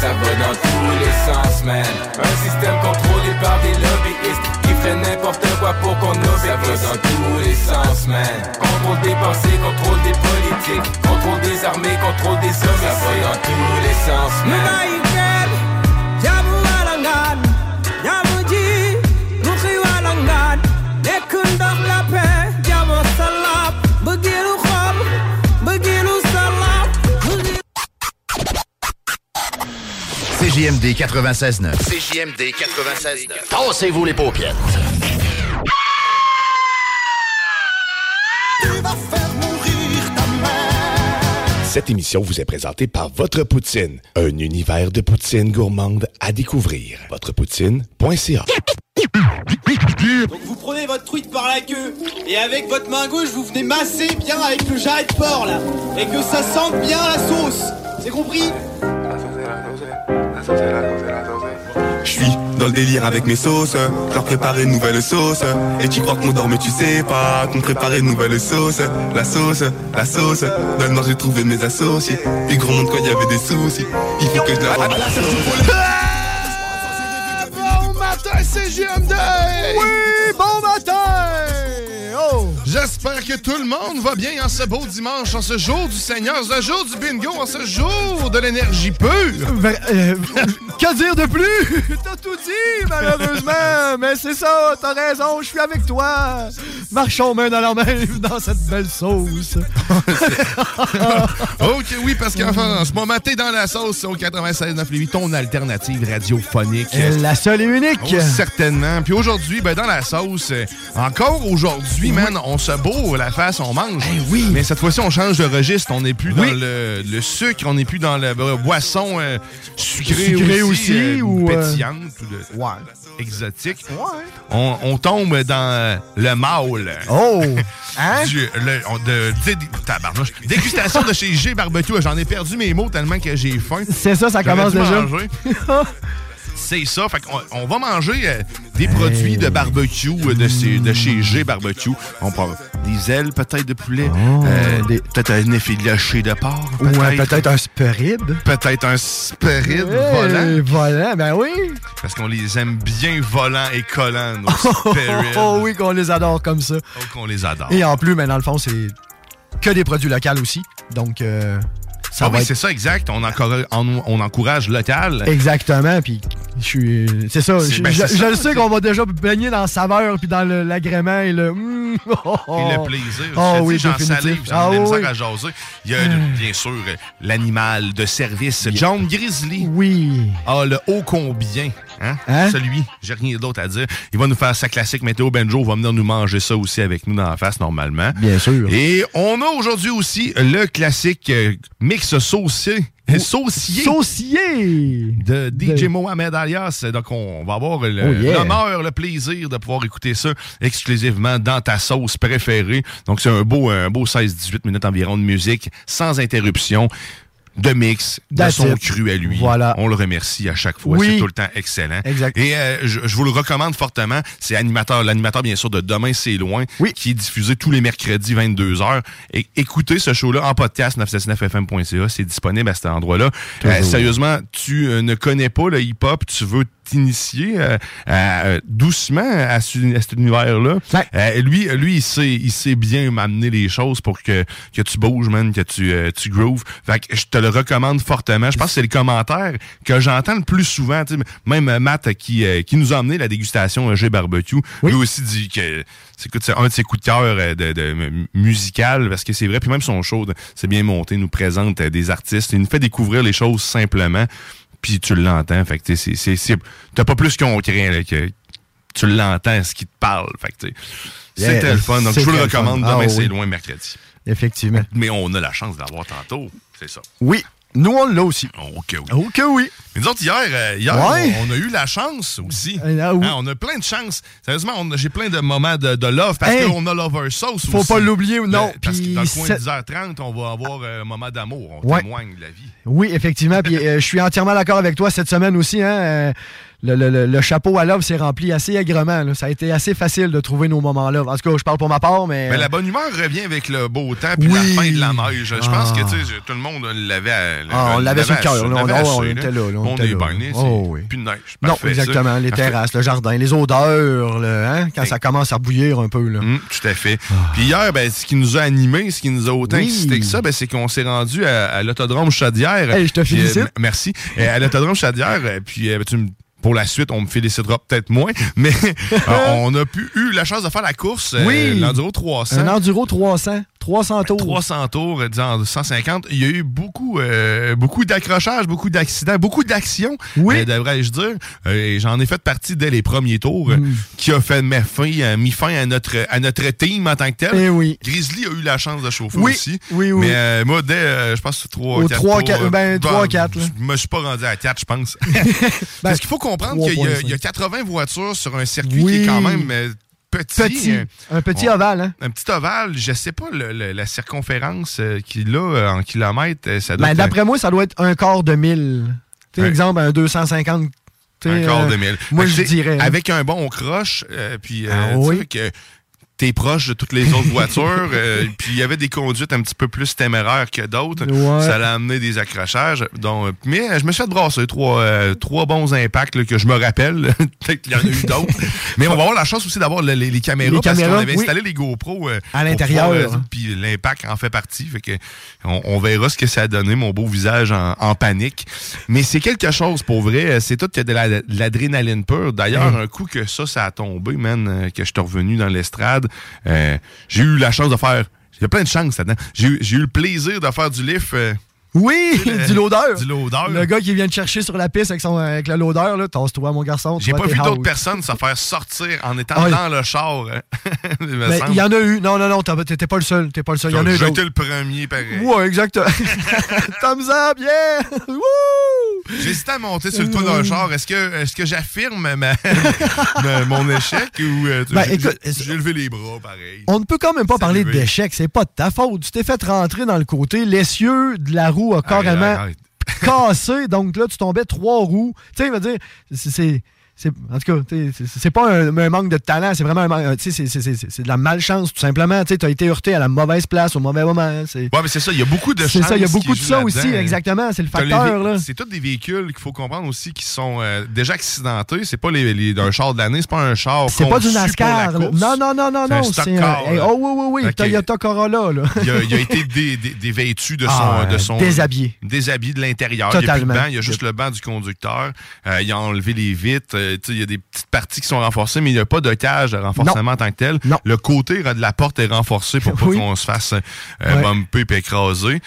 Ça va dans tous les sens, man. Un système contrôlé par des lobbyistes qui fait n'importe quoi pour qu'on obéisse. Ça va dans tous les sens, man. Contrôle des pensées, contrôle des politiques, contrôle des armées, contrôle des hommes. Ça va dans tous les sens, man. CJMD 96.9. CJMD 96.9. Tassez-vous les paupières. Cette émission vous est présentée par Votre Poutine, un univers de poutine gourmande à découvrir. Votrepoutine.ca Donc vous prenez votre truite par la queue et avec votre main gauche vous venez masser bien avec le jarret de porc là et que ça sente bien la sauce. C'est compris? Je suis dans le délire avec mes sauces, leur préparer une nouvelle sauce. Et tu crois qu'on dort mais tu sais pas qu'on préparait une nouvelle sauce. La sauce, la sauce, dans le nord j'ai trouvé mes associés. Puis gros monde quand il y avait des soucis, il faut que je la rende. Bon matin, c'est JMD! Oui, bon matin! J'espère que tout le monde va bien en ce beau dimanche, en ce jour du Seigneur, ce jour du bingo, en ce jour de l'énergie pure. Ben, euh, que dire de plus? T'as tout dit, malheureusement. Mais c'est ça, t'as raison, je suis avec toi. Marchons main dans la main dans cette belle sauce. ok, oui, parce qu'en ce moment, t'es dans la sauce au 96.9 Lévis, ton alternative radiophonique. La seule et unique. Oh, certainement. Puis aujourd'hui, ben, dans la sauce, encore aujourd'hui, man, on se bourre la face, on mange. oui. Mais cette fois-ci, on change de registre. On n'est plus Oui. dans le, le sucre, on n'est plus dans la boisson euh, sucrée aussi, aussi, euh, ou, euh, pétillante ou de- exotique. On, on tombe dans le mâle. Oh! Hein? Du- le- on- de, dé- tabarnouche. Dégustation de chez G Barbecue. J'en ai perdu mes mots tellement que j'ai faim. C'est ça, ça commence déjà. C'est ça. Fait on va manger euh, des produits de barbecue euh, de, ces- de chez G Barbecue. On prend des ailes peut-être de poulet, euh, peut-être un effiloché de porc. Ou euh, peut-être un spuride. Peut-être un spirit volant. Volant, ben oui. Parce qu'on les aime bien volants et collants, nos Oh, spirits. oh oui, qu'on les adore comme ça. Oh, qu'on les adore. Et en plus, mais dans le fond, c'est que des produits locaux aussi. Donc, euh, ça Ah oui, être- c'est ça, exact. On encourage, on, on encourage local. Exactement, puis je suis... C'est ça, je, ben, je- je sais qu'on va déjà baigner dans la saveur, puis dans l'agrément et le... mm, oh, Et le oh. plaisir. Oh oui, j'en salive, j'en Ah ai oui. misère à jaser. Il y a, le- bien sûr, euh, l'animal de service, John Grizzly. Oui. Ah, le haut combien. Hein? Hein? Celui, j'ai rien d'autre à dire. Il va nous faire sa classique météo Benjo. va venir nous manger ça aussi avec nous dans la face, normalement. Bien sûr. Et on a aujourd'hui aussi le classique euh, mix saucier. Saucier. Saucier! de DJ Mohamed Alias. Donc, on va avoir le- Oh, yeah. l'honneur, le plaisir de pouvoir écouter ça exclusivement dans ta sauce préférée. Donc, c'est un beau, un beau 16-18 minutes environ de musique, sans interruption, de mix, de That's son it. cru à lui. Voilà. On le remercie à chaque fois. Oui. C'est tout le temps excellent. Exact. Et euh, je, je vous le recommande fortement. C'est animateur, l'animateur, bien sûr, de Demain, c'est loin, qui est diffusé tous les mercredis, 22h. Et écoutez ce show-là en podcast, 969fm.ca. C'est disponible à cet endroit-là. Euh, sérieusement, tu euh, ne connais pas le hip-hop, tu veux initié euh, euh, doucement à, ce- à cet univers-là. Euh, lui, lui il, sait, il sait bien m'amener les choses pour que, que tu bouges, man, que tu, tu grooves. Fait que je te le recommande fortement. Je pense que c'est le commentaire que j'entends le plus souvent. Même Matt qui, qui nous a amené la dégustation G Barbecue, lui aussi dit que c'est un de ses coups de cœur de, de, musical parce que c'est vrai. Puis même son show, c'est bien monté, il nous présente des artistes, il nous fait découvrir les choses simplement. Puis tu l'entends. Fait que c'est, c'est, c'est- t'as pas plus qu'on craint là, que tu l'entends ce qui te parle. Fait que Yeah, c'était le fun. Donc je vous le recommande. Ah Demain oui. c'est loin mercredi. Effectivement. Mais on a la chance d'avoir tantôt. C'est ça. Oui, nous on l'a aussi. Ok, oui. Ok, oui. Mais nous autres, hier, euh, hier Ouais. on, on a eu la chance aussi. Ah oui. Hein, on a plein de chance. Sérieusement, j'ai plein de moments de, de love parce Hey. qu'on a Lover Sauce Faut aussi. pas l'oublier, non. Le- parce que dans le coin de c'est- 10h30, on va avoir euh, un moment d'amour. On Ouais. témoigne de la vie. Oui, effectivement. Puis euh, je suis entièrement d'accord avec toi cette semaine aussi. Hein, euh, le, le- le- chapeau à love s'est rempli assez aigrement. là. Ça a été assez facile de trouver nos moments love. En tout cas, je parle pour ma part, mais. Mais la bonne humeur revient avec le beau temps puis la Oui. fin de la neige. Je pense Ah. que tu sais, tout le monde l'avait. à- Ah, on l'avait sur le cœur, là. On- on- on était là, là, on était est là. Oh, oui. plus de neige. non, ça. exactement. Les terrasses, le jardin, les odeurs, là, hein, quand ça commence à bouillir un peu. Là. Hum, tout à fait. Puis hier, ben, ce qui nous a animés, ce qui nous a autant Oui. excité que ça, ben, c'est qu'on s'est rendu à, à l'autodrome Chaudière. Hey, je te félicite. euh, m- merci. Euh, à l'autodrome Chaudière, euh, puis euh, tu me- pour la suite, on me félicitera peut-être moins, mais euh, on a pu, eu la chance de faire la course, euh, Oui. l'Enduro 300. Un enduro 300, 300 tours. 300 tours, euh, disons 150. Il y a eu beaucoup, euh, beaucoup d'accrochages, beaucoup d'accidents, beaucoup d'actions, Oui. euh, devrais-je dire. Euh, et J'en ai fait partie dès les premiers tours, euh, Mm. qui a fait mettre fin, euh, mis fin à notre, à notre team en tant que tel. Eh oui. Grizzly a eu la chance de chauffer Oui, aussi. oui, oui. Mais euh, moi, dès, euh, je pense, 3 Au 4 trois, tours, quatre- ben, bah, trois, quatre, là. Je me suis pas rendu à 4, je pense. Ben, Parce qu'il faut comprendre qu'il y, a- 3.5. il y a 80 voitures sur un circuit qui est quand même petit. Petit. euh, Un petit on- ovale, hein? un petit ovale, je sais pas le- le- la circonférence euh, qu'il a euh, en kilomètres. Ça doit Ben, être D'après moi, ça doit être un quart de mille. Tu sais, Ouais. exemple, un 250. tu sais, un quart de mille. Moi, je dirais. hein. Avec un bon croche, euh, puis euh, Ah oui. que t'es proche de toutes les autres voitures, euh, puis il y avait des conduites un petit peu plus téméraires que d'autres. Ouais. Ça a amené des accrochages. Donc, mais euh, je me suis fait brasser trois, euh, trois bons impacts là, que je me rappelle. Peut-être qu'il y en a eu d'autres. mais on va avoir la chance aussi d'avoir le- les, les caméras Les parce caméras, qu'on avait oui. installé les GoPros euh, À l'intérieur. euh, Puis l'impact en fait partie. Fait que on, on verra ce que ça a donné, mon beau visage en, en panique. Mais c'est quelque chose pour vrai. C'est tout que de la- de l'adrénaline pure. D'ailleurs, un coup que ça, ça a tombé, man, euh, que je suis revenu dans l'estrade, euh, j'ai eu la chance de faire. A plein de chances là-dedans. J'ai eu, j'ai eu le plaisir de faire du lift. euh, Oui, le- du loader. Du loader. Le gars qui vient te chercher sur la piste avec, son, avec le loader, là, tasse-toi, mon garçon. J'ai pas vu d'autres personnes se faire sortir en étant Ah dans le char. hein. il Ben, y en a eu. Non, non, non, t'étais pas le seul. T'es pas le seul. Il y en a eu J'ai d'autres. été le premier, pareil. Ouais, exact. Thumbs up, yeah! J'hésitais à monter sur le toit d'un char. Est-ce que, est que j'affirme ma- mon échec ou euh, Ben, j'ai- levé les bras pareil? On ne peut quand même pas parler d'échec. C'est pas de ta faute. Tu t'es fait rentrer dans le côté. L'essieu de la roue a carrément cassé. Donc là, tu tombais trois roues. Tu sais, il va dire, c'est- En tout cas, c'est pas un, un manque de talent, c'est vraiment un c'est- de la malchance, tout simplement. Tu as été heurté à la mauvaise place au mauvais moment. C'est Ouais, mais c'est ça, il y a beaucoup de c'est ça, il y a beaucoup de ça aussi, exactement. C'est le facteur. C'est tous des véhicules qu'il faut comprendre aussi qui sont euh, déjà accidentés. C'est pas les, les- d'un char de l'année, c'est pas un char C'est pas du NASCAR. Non, non, non, non, C'est un non. C'est un. hey, oh, oui, oui, oui. Toyota Corolla, là. Il a, il a été dé- dé- dévêtu de son, Ah, de son déshabillé. déshabillé de l'intérieur. Il n'y a plus de Totalement. banc, il y a juste le banc du conducteur. Euh, il a enlevé les vitres. Euh, il y a des petites parties qui sont renforcées, mais il n'y a pas de cage de renforcement en tant que tel. Le côté de la porte est renforcé pour pas Oui. qu'on se fasse euh, Ouais. bumper et écraser.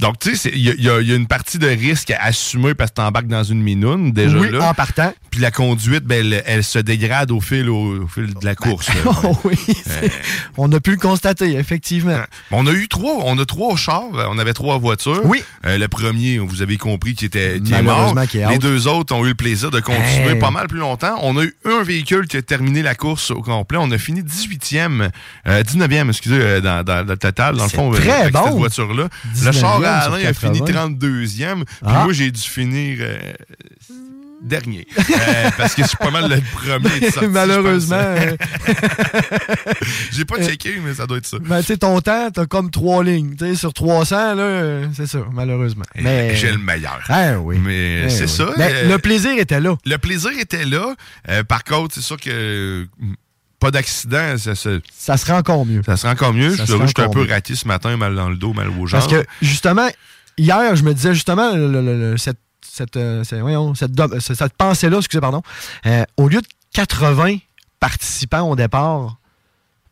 Euh, donc, tu sais, il y, a- y y une partie de risque à assumer parce que tu embarques dans une minoune, déjà Oui, là. en partant. Puis la conduite, ben, elle, elle se dégrade au fil, au, au fil de la course. Oh oui, on a pu le constater, effectivement. On a eu trois, on a trois chars, on avait trois voitures. Oui. Euh, le premier, vous avez compris, qui était qui est mort. qui est Les deux autres ont eu le plaisir de continuer Hey. pas mal plus longtemps. On a eu un véhicule qui a terminé la course au complet. On a fini 18e, euh, 19e, excusez, euh, dans, dans le total, dans le fond, très euh, avec bon. cette voiture-là. Le 19e char Alain a fini 80. 32e. Puis Ah. moi, j'ai dû finir euh, dernier. Euh, parce que je suis pas mal le premier de sortie, Malheureusement. euh, J'ai pas checké, mais ça doit être ça. ben, tu sais, ton temps, t'as comme trois lignes. Tu sais, sur 300, là, euh, c'est ça, malheureusement. Mais J'ai le meilleur. Ah oui. Mais Eh c'est oui. ça. Mais euh, le plaisir était là. le plaisir était là. Euh, par contre, c'est sûr que pas d'accident, ça, ça, Ça serait encore mieux. ça serait encore mieux. Ça Je j'étais un peu raté ce matin, mal dans le dos, mal au genre. Parce que, justement, hier, je me disais justement, le- le- le- cette, cette, euh, cette- voyons, cette, dom- cette- cette pensée-là, excusez, pardon, euh, au lieu de 80 participants au départ,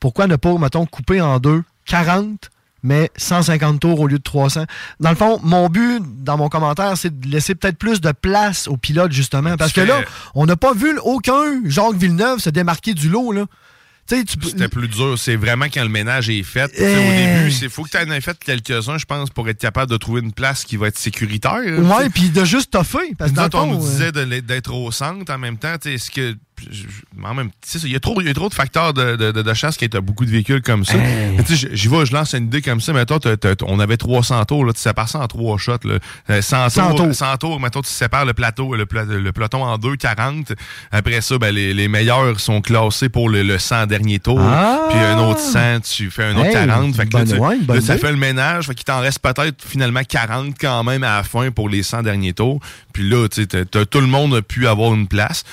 pourquoi ne pas, mettons, couper en deux 40, mais 150 tours au lieu de 300? Dans le fond, mon but, dans mon commentaire, c'est de laisser peut-être plus de place aux pilotes, justement. Parce que là, on n'a pas vu aucun Jacques Villeneuve se démarquer du lot, là. C'était plus dur. C'est vraiment quand le ménage est fait. Sais, Eh. Au début, il faut que tu en aies fait quelques-uns, je pense, pour être capable de trouver une place qui va être sécuritaire. Ouais, puis de juste toffer. Parce que dans on nous euh, disait l'être- d'être au centre en même temps. Est-ce que. Je- En même il y, a trop, il y a trop de facteurs de, de, de- de chasse qui a beaucoup de véhicules comme ça. Mais sais, J'y vais, je lance une idée comme ça. T'as- t'as- on avait 300 tours. Là, tu sépares ça en trois shots. Là. Euh, 100, 100 tours, tours. 100 tours. Mettons, tu sépares le plateau, le, le peloton en deux, 40. Après ça, ben, les, les meilleurs sont classés pour le, le 100 dernier tour. Ah! Puis un autre 100, tu fais un autre Hey, 40. Fait que là, tu- bonne là, ça fait le ménage. Fait qu'il t'en reste peut-être finalement 40 quand même à la fin pour les 100 derniers tours. Puis là, tu tout le monde a pu avoir une place.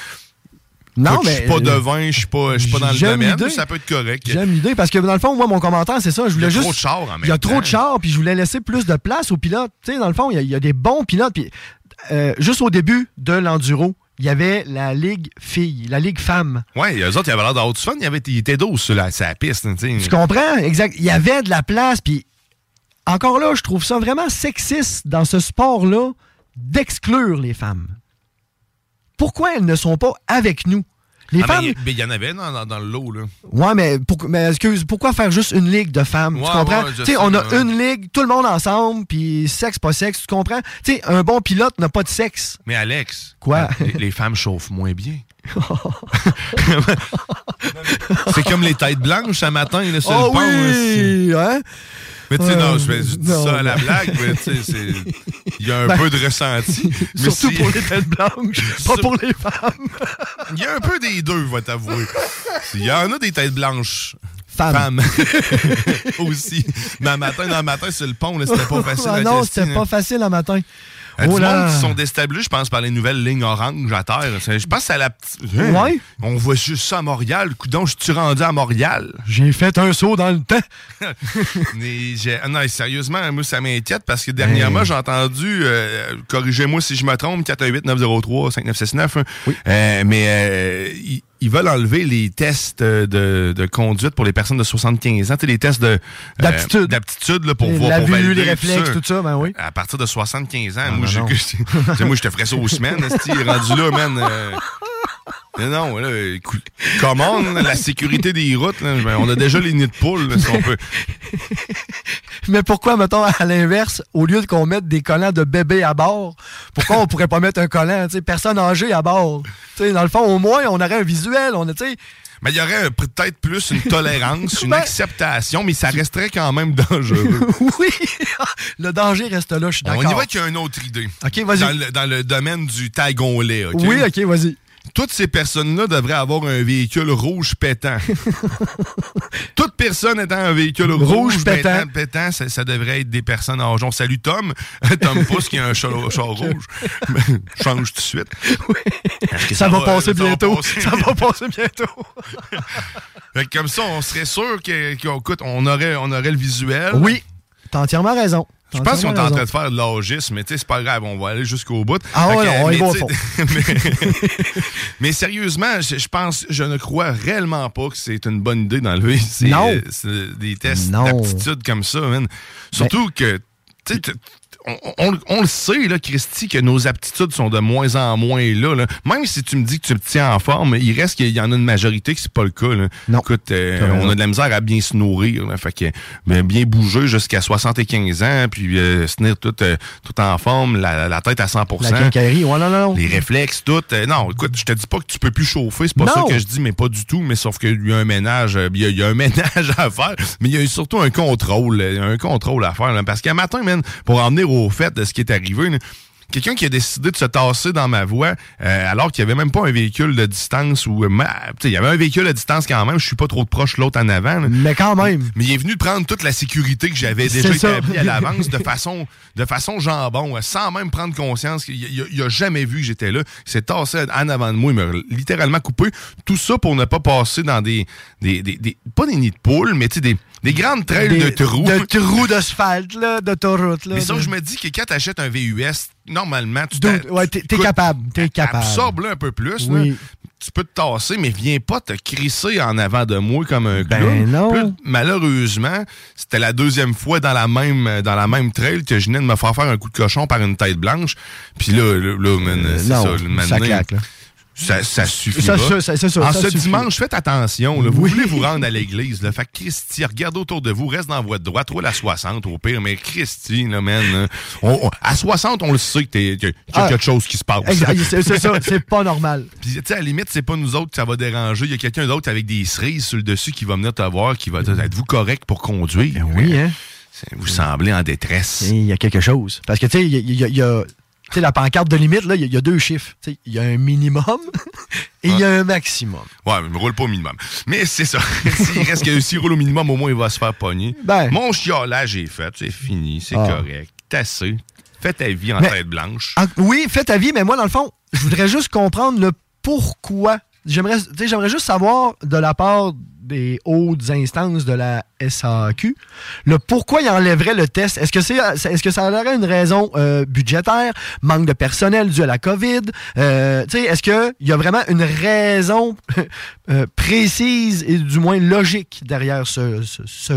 Non, mais. Je suis pas devin, je suis pas, pas dans le domaine, ça peut être correct. J'aime l'idée parce que dans le fond, moi, mon commentaire, c'est ça. Je Il y voulais a juste. trop de chars en même Il y a trop temps. de chars, puis je voulais laisser plus de place aux pilotes. Tu sais, dans le fond, il y a- il y, a des bons pilotes. Puis euh, juste au début de l'enduro, il y avait la ligue filles, la ligue femmes. Ouais, eux autres, ils avaient l'air d'avoir du fun. Ils, avaient, ils étaient sur la, sur la piste. Tu comprends? Exact. Il y avait de la place, puis encore là, je trouve ça vraiment sexiste dans ce sport-là d'exclure les femmes. Pourquoi elles ne sont pas avec nous? Les Ah, femmes. mais il y en avait dans, dans- dans le lot. Là. Ouais, mais, pour- mais excuse, pourquoi faire juste une ligue de femmes? Ouais, tu comprends? ouais, tu sais, on a ouais. une ligue, tout le monde ensemble, puis sexe, pas sexe, tu comprends? Tu sais, un bon pilote n'a pas de sexe. Mais Alex, Quoi? les, les femmes chauffent moins bien. c'est comme les têtes blanches ce matin là, sur oh le pont. là, oui! Hein? Mais tu sais, non, je, dis non, ça à la blague, mais tu sais, c'est- il y a un Ben, peu de ressenti. Mais Surtout si- pour les têtes blanches, pas pour les femmes. Il y a un peu des deux, va t'avouer. Il y en a des têtes blanches. Femmes. aussi. Mais un matin, dans le matin, sur le pont, c'était pas facile Ah non, c'était pas facile le matin. Oh du là. monde qui sont déstabilisés, je pense, par les nouvelles lignes orange à terre. Je pense à la petite. Ouais. On voit juste ça à Montréal. Coudon, je suis rendu à Montréal. J'ai fait un saut dans le temps. Mais ah non, sérieusement, moi, ça m'inquiète parce que dernièrement, Hey. j'ai entendu, euh, corrigez-moi si je me trompe, 418-903-5969. hein. Euh, mais euh, ils veulent enlever les tests de, de conduite pour les personnes de 75 ans. Tu sais, les tests de, euh, D'aptitude. d'aptitude là, pour voir la pour vue, valider les tout réflexes, ça. tout ça, ben oui. À partir de 75 ans, moi, non, non. je te ferais ça aux semaines, rendu là, man. euh, non, là, écoute, comment la sécurité des routes, là, on a déjà les nids de poules, là, si on peut. Mais pourquoi, mettons, à l'inverse, au lieu de qu'on mette des collants de bébé à bord, pourquoi on pourrait pas mettre un collant, tu sais, personne âgée à bord? Tu sais, dans le fond, au moins, on aurait un visuel, on a, Mais il y aurait euh, peut-être plus une tolérance, une Ben- acceptation, mais ça resterait quand même dangereux. oui, le danger reste là, je suis On y d'accord. va avec une autre idée. OK, vas-y. Dans le, dans le domaine du tag au lait, OK? Oui, OK, vas-y. Toutes ces personnes-là devraient avoir un véhicule rouge pétant. Toute personne étant un véhicule rouge, Rouge pétant. pétant, pétant, ça, ça devrait être des personnes âgées. On salue Tom. Tom Pousse qui a un char, char rouge. Change tout de suite. Ça, va passer ça va bientôt. passer Ça va passer bientôt. Comme ça, on serait sûr écoute, on aurait, on aurait le visuel. Oui, t'as entièrement raison. Je pense qu'on est en train de faire de l'âgisme, mais c'est pas grave, on va aller jusqu'au bout. Ah ouais, que, on y mais va au fond. mais, mais sérieusement, je, je pense, je ne crois réellement pas que c'est une bonne idée d'enlever euh, des tests d'aptitude comme ça, man. Surtout que, tu sais, t- on, on- on le sait, là, Christy, que nos aptitudes sont de moins en moins là, là. Même si tu me dis que tu te tiens en forme, il reste qu'il y en a une majorité que c'est pas le cas. Là. Non. Écoute, euh, on a de la misère à bien se nourrir. là. fait que ben, bien bouger jusqu'à 75 ans, puis euh, se tenir tout, euh, tout en forme, la, la tête à 100% La ouais, non, non, non. les réflexes, tout. Euh, non, écoute, je te dis pas que tu peux plus chauffer, c'est pas Non. ça que je dis, mais pas du tout. Mais sauf qu'il y a un ménage, euh, il y, y a un ménage à faire, mais il y a surtout un contrôle, un contrôle à faire. là. parce qu'un matin, man, pour en venir au fait de ce qui est arrivé, quelqu'un qui a décidé de se tasser dans ma voie euh, alors qu'il n'y avait même pas un véhicule de distance ou euh, il y avait un véhicule à distance quand même. Je suis pas trop proche l'autre en avant. là. Mais quand même. Mais il est venu prendre toute la sécurité que j'avais déjà établie à l'avance de façon, de façon jambon, euh, sans même prendre conscience. qu'il- Il, il- il a jamais vu que j'étais là. Il s'est tassé en avant de moi. Il m'a littéralement coupé. Tout ça pour ne pas passer dans des, des, des- des- pas des nids de poules, mais tu sais, des, des grandes trails de trous. De trous d'asphalte, là, d'autoroute. là. Mais ça, de- je me dis que quand tu achètes un VUS, normalement, tu Dude, ouais, t'es- t'es capable, t'es capable. Absorbe-le un peu plus. Oui. là. Tu peux te tasser, mais viens pas te crisser en avant de moi comme un Ben clown. non. Puis là, malheureusement, c'était la deuxième fois dans la même dans la même trail que je venais de me faire faire un coup de cochon par une tête blanche. Puis là, là, là, man, c'est non, ça. ça claque, là. Ça, ça suffit Ça, ça, ça, en ce suffit. dimanche, faites attention. là. Vous Oui. voulez vous rendre à l'église. Fait que Christy, regarde autour de vous, reste dans de droite, roule à 60 au pire. Mais Christy, là, man, là, on- on- à 60, on le sait que qu'il y a Ah. quelque chose qui se passe. C'est ça, c'est pas normal. Puis, tu sais, à la limite, c'est pas nous autres que ça va déranger. Il y a quelqu'un d'autre avec des cerises sur le dessus qui va venir te voir, qui va dire Êtes-vous correct pour conduire? Oui, hein? Vous semblez en détresse. Il y a quelque chose. Parce que, tu sais, il y a, il y a- il y a- tu sais, la pancarte de limite, là, il y a- il y, a deux chiffres. Il y a un minimum et il y a un maximum. Ouais, mais roule pas au minimum. Mais c'est ça. S'il reste que s'il roule au minimum, au moins, il va se faire pogner. Ben. Mon chiolage est fait. C'est fini. C'est Ah. correct. T'as assez. Fais ta vie en Mais- tête blanche. Oui, fais ta vie, mais moi, dans le fond, je voudrais juste comprendre le pourquoi. J'aimerais juste savoir de la part des hautes instances de la SAQ, le pourquoi ils enlèveraient le test. Est-ce que, c'est, est-ce que ça aurait une raison euh, budgétaire, manque de personnel dû à la COVID? Euh, est-ce qu'il y a vraiment une raison euh, précise et du moins logique derrière ce,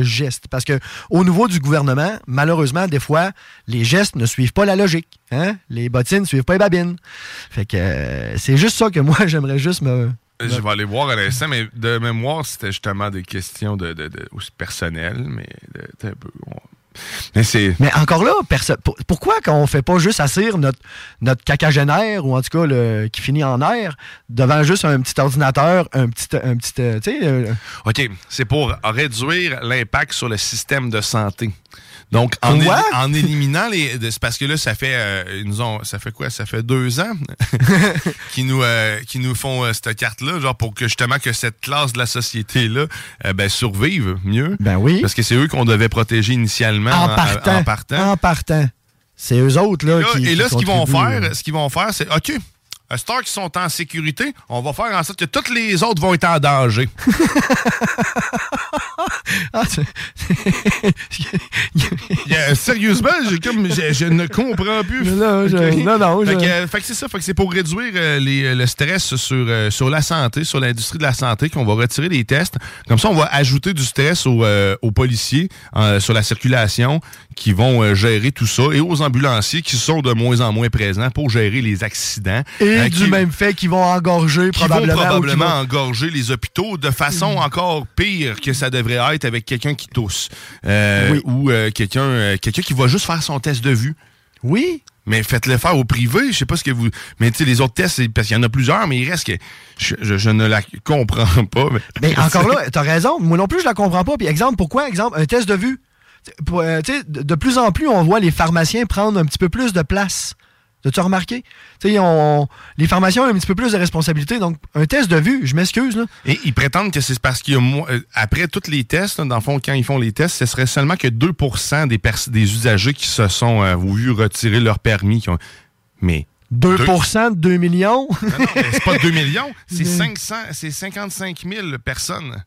geste? Parce que au niveau du gouvernement, malheureusement, des fois, les gestes ne suivent pas la logique. Hein? Les bottines ne suivent pas les babines. Fait que c'est juste ça que moi, j'aimerais juste me... Je vais aller voir à l'instant, mais de mémoire, c'était justement des questions de, de, de- aussi personnelles, mais de- de- un peu. on- Mais c'est. Mais encore là, pour- pourquoi qu'on fait pas juste assir notre, notre cacagénaire, ou en tout cas le, qui finit en air, devant juste un petit ordinateur, un petit... Un petit euh, euh, OK, c'est pour réduire l'impact sur le système de santé. Donc, en, Quoi? éli- en éliminant les... C'est parce que là, ça fait... euh, ils nous ont, ça fait quoi? Ça fait deux ans qu'ils nous, euh, qu'ils nous font euh, cette carte-là, genre pour que justement que cette classe de la société-là euh, ben, survive mieux. Ben oui. Parce que c'est eux qu'on devait protéger initialement en en, partant. en partant. En partant. C'est eux autres, là, Là, qui et là, qui ce qu'ils vont faire, ce qu'ils vont faire, c'est OK. Heure qu'ils sont en sécurité, on va faire en sorte que toutes les autres vont être en danger. Ah, sérieusement, j'ai comme, je, je ne comprends plus. Non, je- non, non, Fait que, euh, fait que c'est ça. Fait que c'est pour réduire euh, les- le stress sur, euh, sur la santé, sur l'industrie de la santé, qu'on va retirer les tests. Comme ça, on va ajouter du stress aux, euh, aux policiers euh, sur la circulation qui vont euh, gérer tout ça et aux ambulanciers qui sont de moins en moins présents pour gérer les accidents. Et Euh, du qui- même fait qu'ils vont engorger qui probablement. vont probablement vont- engorger les hôpitaux de façon encore pire que ça devrait être avec quelqu'un qui tousse. Euh, Oui. Ou euh, quelqu'un euh, quelqu'un qui va juste faire son test de vue. Oui. Mais faites-le faire au privé. Je sais pas ce que vous. Mais tu sais, les autres tests, parce qu'il y en a plusieurs, mais il reste que. Je, je- je ne la comprends pas. Mais, Mais encore là, t'as raison. Moi non plus, je la comprends pas. Puis exemple, pourquoi? Exemple, un test de vue. T'sais, de plus en plus, on voit les pharmaciens prendre un petit peu plus de place. T'as-tu remarqué? T'sais, on, les pharmaciens ont un petit peu plus de responsabilité. Donc, un test de vue, je m'excuse. Et ils prétendent que c'est parce qu'il y a moins. euh, après tous les tests, là, dans le fond, quand ils font les tests, ce serait seulement que 2 des, pers- des usagers qui se sont euh, vu retirer leur permis. Qui ont... Mais 2% de 2 millions? Non, non, c'est pas 2 millions, c'est Mais- 500, c'est 55 000 personnes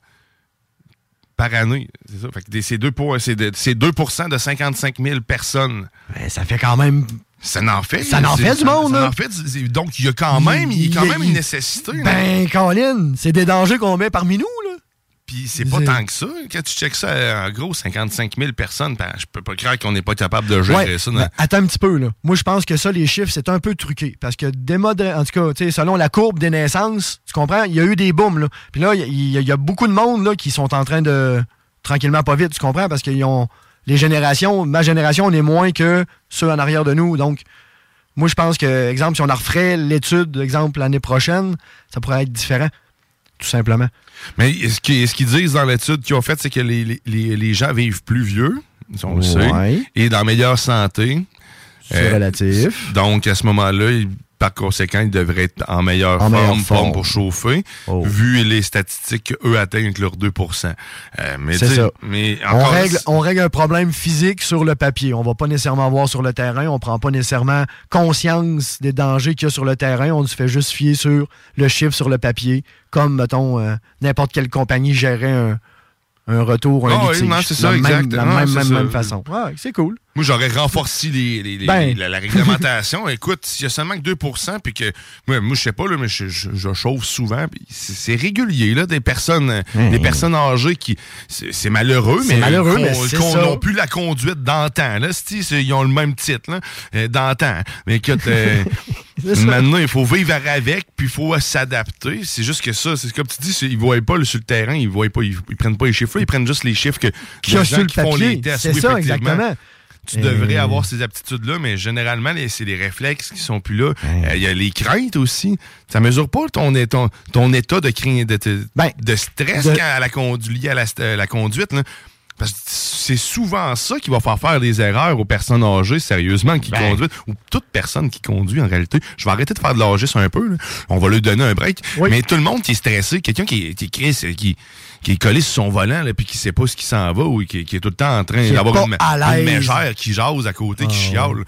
par année. C'est ça. Fait que des- c'est 2, pour- c'est de, c'est 2% de 55 000 personnes. Ben, ça fait quand même. Ça n'en fait. Ça n'en fait du monde, ça en fait donc, il y a quand même, il y a quand Il- même il- une nécessité. Ben, Colin, c'est des dangers qu'on met parmi nous, là. Puis c'est pas tant que ça. Quand tu checkes ça, en gros, 55 000 personnes, ben, je peux pas croire qu'on n'est pas capable de gérer Ouais, ça. dans- ben, attends un petit peu, là. Moi, je pense que ça, les chiffres, c'est un peu truqué. Parce que des modes, en tout cas, selon la courbe des naissances, tu comprends, il y a eu des booms, là. Puis là, il y, y a beaucoup de monde, là, qui sont en train de. Tranquillement, pas vite, tu comprends, parce qu'ils ont. Les générations, ma génération, on est moins que ceux en arrière de nous. Donc, moi, je pense que, exemple, si on en referait l'étude, exemple, l'année prochaine, ça pourrait être différent. Tout simplement. Mais ce qu'ils ce qu'ils disent dans l'étude qu'ils ont faite, c'est que les, les- les- les gens vivent plus vieux, on le Ouais. sait, et dans meilleure santé. C'est relatif. Donc, à ce moment-là, par conséquent, il devrait être en meilleure En forme, meilleure forme forme. pour chauffer, Oh. vu les statistiques qu'eux atteignent avec leurs 2 Euh, mais C'est tu sais, ça. Mais On règle, on règle un problème physique sur le papier. On va pas nécessairement voir sur le terrain. On prend pas nécessairement conscience des dangers qu'il y a sur le terrain. On se fait juste fier sur le chiffre sur le papier, comme, mettons, euh, n'importe quelle compagnie gérait un, un retour, un oui, non, c'est ça, la même, la Non, même, c'est même, ça. même façon. Ouais, c'est cool. Moi, j'aurais renforcé les, les- les- Ben. la, la réglementation. Écoute, s'il y a seulement que 2% puis que. Moi, moi, je sais pas, là, mais je, je- je chauffe souvent. C'est régulier, là, des personnes, Hein. des personnes âgées qui. C'est malheureux, mais. malheureux, qu'on- n'ont plus la conduite d'antan. Là, ils ont le même titre, là, euh, d'antan. Mais écoute, euh, maintenant, il faut vivre avec, puis il faut s'adapter. C'est juste que ça, c'est comme tu dis, ils ne voient pas là, sur le terrain, ils voient pas, ils, ils prennent pas les chiffres, ils prennent juste les chiffres que a les sur gens le qui font les tests. C'est Oui, ça, exactement. Tu devrais Euh, avoir ces aptitudes-là, mais généralement, c'est les réflexes qui sont plus là. Euh, Il y a les craintes aussi. Ça mesure pas ton, é- ton, ton état de, crainte, de, stress Ben, de- quand à la lié à la, st- la conduite. là. Parce que c'est souvent ça qui va faire faire des erreurs aux personnes âgées, sérieusement, qui Ben. conduisent, ou toute personne qui conduit en réalité. Je vais arrêter de faire de l'âgisme un peu. là. On va lui donner un break. Mais tout le monde qui est stressé, quelqu'un qui, est- qui, Chris, qui, qui est collé sur son volant, là, puis qui sait pas ce qui s'en va, ou qui, qui est tout le temps en train d'avoir une, une mégère qui jase à côté, qui Ah, chiale.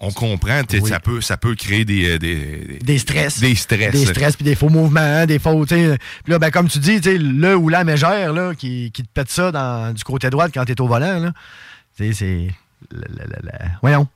On comprend, sais, ça, peut, ça peut créer des, euh, des, Des stress. Des stress. Des stress puis des faux mouvements, hein, des faux. Puis là, ben, comme tu dis, le ou la mégère là, qui, qui te pète ça dans, du côté droit quand tu es au volant, là, c'est. voyons.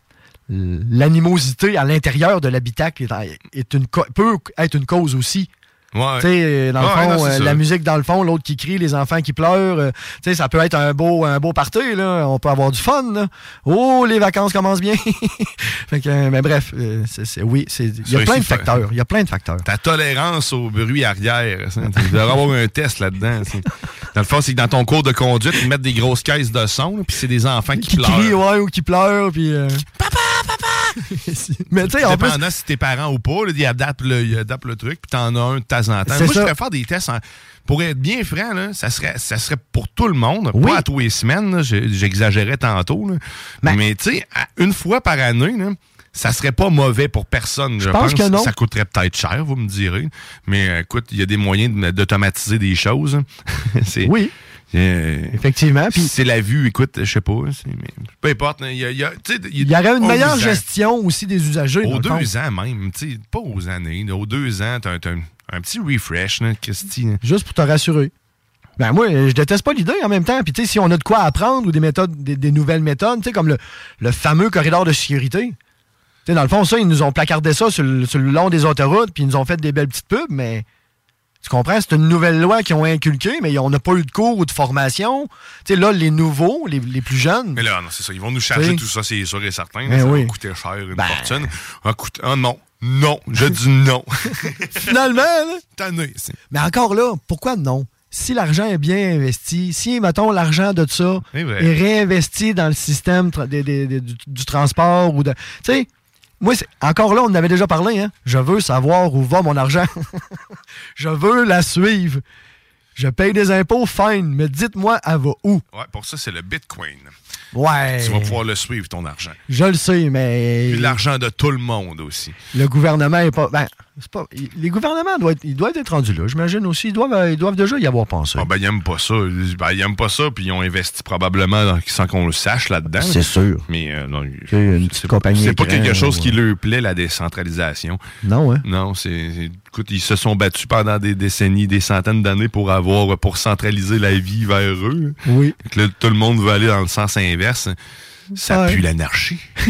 L'animosité à l'intérieur de l'habitacle est, est une, peut être une cause aussi. Ouais. Tu sais, dans le Ouais, fond, non, euh, la musique dans le fond, l'autre qui crie, les enfants qui pleurent, euh, tu sais, ça peut être un beau, un beau party, là. On peut avoir du fun, là. Oh, les vacances commencent bien. fait que, euh, mais bref, euh, c'est, c'est- oui, c'est, il y a plein de facteurs. Il y a plein de facteurs. Ta tolérance au bruit arrière. Tu devrais avoir un test là-dedans. c'est- Dans le fond, c'est que dans ton cours de conduite, ils mettent des grosses caisses de son, puis c'est des enfants qui, Qui pleurent. crient, ouais, ou qui pleurent, puis. euh, mais tu sais, en plus. Dépendant si t'es parent ou pas, là, ils, adaptent le, ils adaptent le truc, puis t'en as un de temps en temps. Moi, ça. je préfère des tests. en- pour être bien franc, là, ça, serait, ça serait pour tout le monde, Oui. pas à tous les semaines. J'exagérais tantôt. là. Ben Mais tu sais, une fois par année, là, ça serait pas mauvais pour personne. Je, pense que non. Ça coûterait peut-être cher, vous me direz. Mais euh, écoute, il y a des moyens d'automatiser des choses. Oui. Euh, Effectivement. Puis c'est la vue, écoute, je sais pas. mais peu importe. Il y, a- il y a- il y aurait une meilleure gestion aussi des usagers. Aux fond. deux ans même, pas aux années. Aux deux ans, t'as un, un petit refresh, là, là. Juste pour te rassurer. Ben moi, je déteste pas l'idée en même temps. Puis tu sais, si on a de quoi apprendre ou des méthodes, des, des nouvelles méthodes, tu sais, comme le, le fameux corridor de sécurité. Dans le fond, ça, ils nous ont placardé ça sur le, sur le long des autoroutes, puis ils nous ont fait des belles petites pubs, mais tu comprends, c'est une nouvelle loi qu'ils ont inculquée, mais on n'a pas eu de cours ou de formation. Tu sais, là, les nouveaux, les, les plus jeunes. Mais là, non, c'est ça. Ils vont nous charger tout ça, c'est sûr et certain. Ben ça oui. va coûter cher, une fortune. Ah, coûte- ah, non. Non. Je dis non. Finalement, là. Mais encore là, pourquoi non? Si l'argent est bien investi, si, mettons, l'argent de ça est réinvesti dans le système tra- des- des- des- du, du transport ou de. Tu sais, moi, encore là, on en avait déjà parlé, hein? Je veux savoir où va mon argent. Je veux la suivre. Je paye des impôts, fine, mais dites-moi, elle va où? Ouais, pour ça, c'est le Bitcoin. Ouais. Tu vas pouvoir le suivre, ton argent. Je le sais, mais. Puis l'argent de tout le monde aussi. Le gouvernement est pas. Ben, pas. Les gouvernements doivent être, ils doivent être rendus là. J'imagine aussi. Ils doivent, ils doivent déjà y avoir pensé. Ah ben, ils aiment pas ça. Ben, ils aiment pas ça, puis ils ont investi probablement dans- sans qu'on le sache là-dedans. C'est sûr. Mais euh, non, C'est une petite compagnie. c'est pas écran, quelque chose ouais. qui leur plaît, la décentralisation. Non, hein? Non, c'est. Écoute, ils se sont battus pendant des décennies, des centaines d'années pour avoir, pour centraliser la vie vers eux. Oui. Là, tout le monde veut aller dans le sens inverse. Ça Ouais. pue l'anarchie.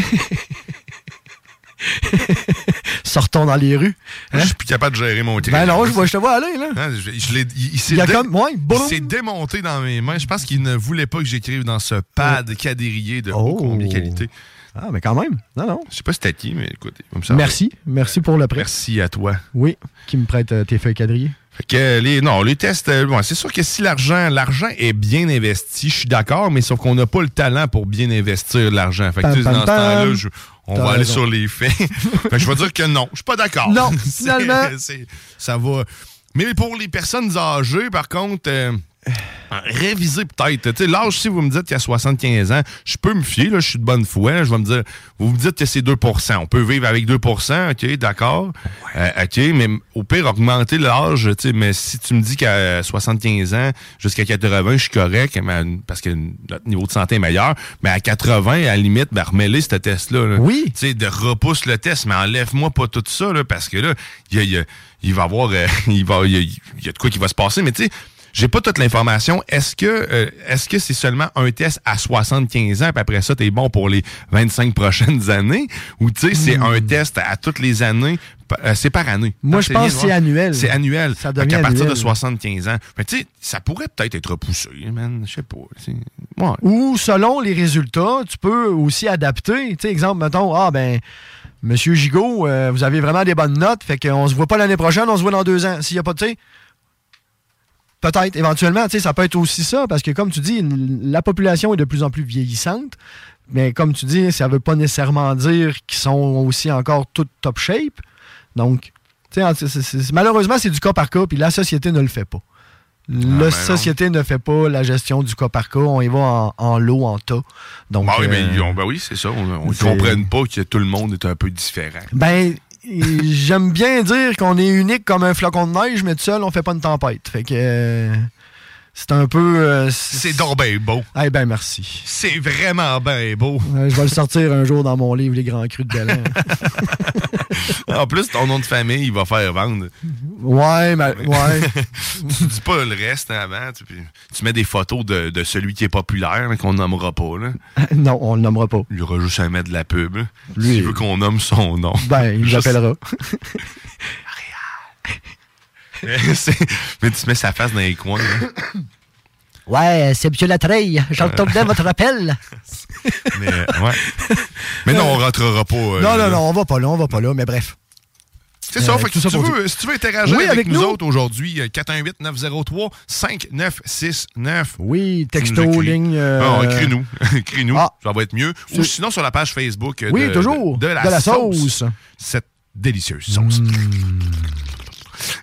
Sortons dans les rues. Je suis plus capable de gérer mon train. Ben non, je, vois- je te vois aller, là. Hein, je- je l'ai- il il s'est dé- ouais, démonté dans mes mains. Je pense qu'il ne voulait pas que j'écrive dans ce pad quadrillé de haut Oh. combien qualité. Ah, mais quand même. Non, non. Je sais pas si c'était qui, mais écoute, comme ça. Merci. Merci pour le prêt. Merci à toi. Oui, qui me prête euh, tes feuilles quadrillées. Fait que les, non, les tests, euh, bon, c'est sûr que si l'argent, l'argent est bien investi, je suis d'accord, mais sauf qu'on n'a pas le talent pour bien investir l'argent. Fait que tu sais, pam, dans ce temps-là, pam. je- on va aller sur les faits. fait que je vais dire que non, je suis pas d'accord. Non, finalement. ça va. Mais pour les personnes âgées, par contre, euh, réviser peut-être. Tu sais, L'âge, si vous me dites qu'il y a 75 ans, je peux me fier, là, je suis de bonne foi. Je vais me dire, vous me dites que c'est 2% On peut vivre avec 2% OK, d'accord. Euh, OK, mais au pire, augmenter l'âge, tu sais, mais si tu me dis qu'à 75 ans jusqu'à 80, je suis correct, parce que notre niveau de santé est meilleur, mais à 80, à la limite, ben, remets ce test-là. Oui. Tu sais, de repousse le test, mais enlève-moi pas tout ça, là, parce que là, il y a, il va avoir, euh, il va, il y, a de quoi qui va se passer, mais tu sais, j'ai pas toute l'information. Est-ce que euh, est-ce que c'est seulement un test à 75 ans, puis après ça, tu es bon pour les 25 prochaines années? Ou tu sais, c'est un hmm. test à, toutes les années? Euh, c'est par année? Moi, je pense que c'est annuel. C'est annuel. Ça devient à partir de 75 ans. Mais tu sais, ça pourrait peut-être être repoussé, man. Je sais pas. Ou selon les résultats, tu peux aussi adapter. Tu sais, exemple, mettons, ah ben, Monsieur Gigot, euh, vous avez vraiment des bonnes notes, fait qu'on se voit pas l'année prochaine, on se voit dans deux ans. S'il y a pas, tu sais, Peut-être, éventuellement, tu sais, ça peut être aussi ça, parce que comme tu dis, la population est de plus en plus vieillissante, mais comme tu dis, ça ne veut pas nécessairement dire qu'ils sont aussi encore tout top shape. Donc, tu sais, malheureusement, c'est du cas par cas, puis la société ne le fait pas. Ah, la ben société ne fait pas la gestion du cas par cas. On y va en, lot, en tas. Donc, bah oui, mais euh, ben oui, c'est ça. On ne comprenne pas que tout le monde est un peu différent. Ben, j'aime bien dire qu'on est unique comme un flocon de neige, mais tout seul, on fait pas une tempête. Fait que. C'est un peu. Euh, c'est donc bien beau. Eh ben merci. C'est vraiment bien beau. je vais le sortir un jour dans mon livre Les Grands Crus de Belen. en plus, ton nom de famille, il va faire vendre. Ouais, mais. Ouais. tu dis pas le reste avant. Tu, tu mets des photos de, celui qui est populaire, qu'on nommera pas. Là. non, on le nommera pas. Il aura juste à mettre de la pub. Lui, il veut qu'on nomme son nom. Ben, il l'appellera. mais tu mets sa face dans les coins. Ouais, c'est M. Latreille. J'entends bien votre appel. mais, euh, ouais. mais non, on rentrera pas. Euh, non, non, non, on va pas là, on va pas là, mais bref. C'est ça, fait que si, tu veux, si tu veux interagir avec, nous, autres aujourd'hui, 418-903-5969. Euh, oui, texto, ligne. Ah, écris-nous. écris-nous, ah. ça va être mieux. Ou sinon sur la page Facebook oui, de, toujours, de, la, sauce. Cette délicieuse sauce. Mmh.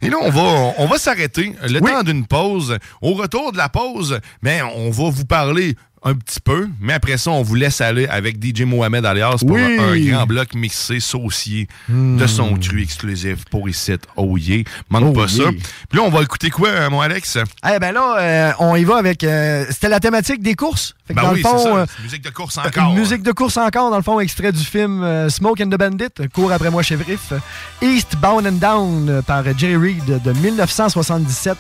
Et là, on va, on va s'arrêter le temps d'une pause. Au retour de la pause, mais on va vous parler un petit peu, mais après ça, on vous laisse aller avec DJ Mohamed Alias pour un grand bloc mixé saucier de son hmm. cru exclusif pour ici. Oh yeah. Manque oh pas ça. Puis là, on va écouter quoi, euh, mon Alex? Eh ben là, euh, on y va avec... Euh, c'était la thématique des courses. ben dans oui, le fond, musique de course encore. musique de course encore, dans le fond, extrait du film Smoke and the Bandit, Cours après moi, Chevrif. Eastbound and Down par Jerry Reed de 1977.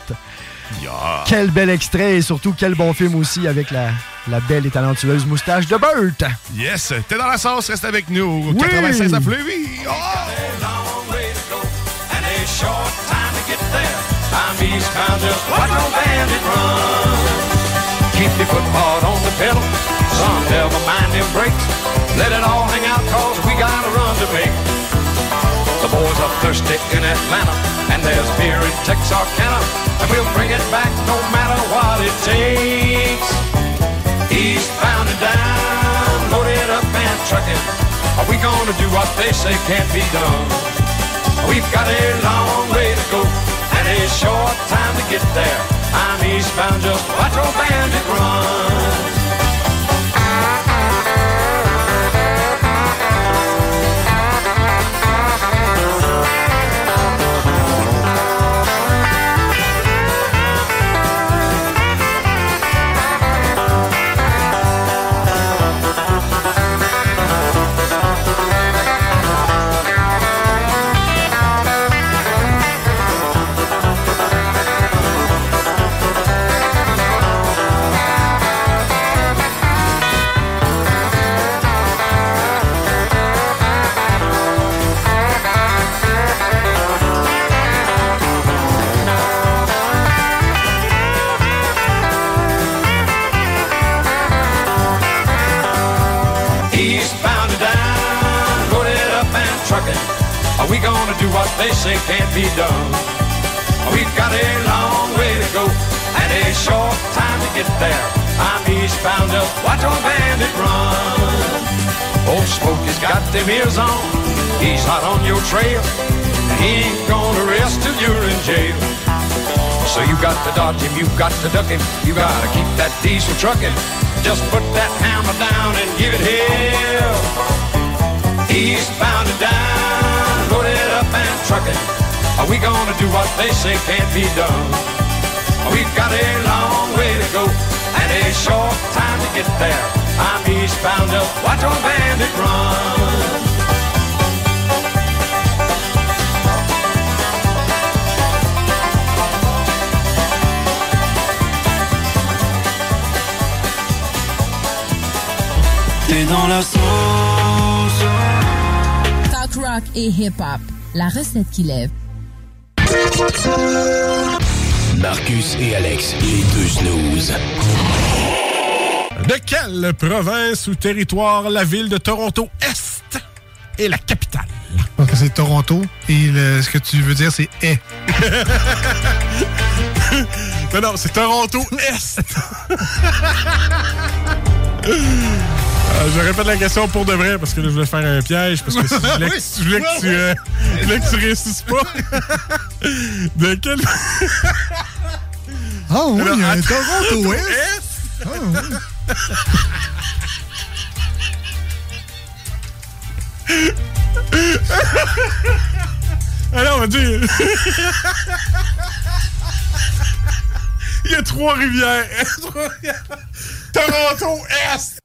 Quel bel extrait et surtout quel bon film aussi avec la, la belle et talentueuse moustache de Burt. Yes, t'es dans la sauce, reste avec nous. Oui. 96 à Fleury. Oh. Keep your foot hard on the pedal. Son, never mind them brakes. Let it all hang out cause we got a run to make. The boys are thirsty in Atlanta and there's beer in Texarkana and we'll bring it back no matter what it takes. Eastbound and down, loaded up and trucking. Are we gonna do what they say can't be done? We've got a long way to go and a short time to get there. I'm eastbound, just watch old bandit run. Do what they say can't be done. We've got a long way to go and a short time to get there. I'm eastbound, just watch our bandit run. Old Smokey's got them ears on, he's hot on your trail. And He ain't gonna rest till you're in jail. So you got to dodge him, you got to duck him, you gotta keep that diesel trucking. Just put that hammer down and give it hell. And down, load it up and truck it. Are we gonna do what they say can't be done? We've got a long way to go and a short time to get there. I'm eastbound up, watch on bandit run. T'es dans la sauce. Talk rock et hip-hop. La recette qui lève. Marcus et Alex, les deux snooze. De quelle province ou territoire la ville de Toronto Est est la capitale? Donc c'est Toronto et le- ce que tu veux dire c'est est. non, non, c'est Toronto Est. Euh, je répète la question pour de vrai parce que là, je voulais faire un piège parce que si je voulais, que, je voulais que tu, euh, je voulais que tu réussisses pas. De quelle. Ah oui, Alors, il y a un Toronto Est. Est. Ah, oui. Alors, on va dire. Il y a trois rivières. Toronto Est.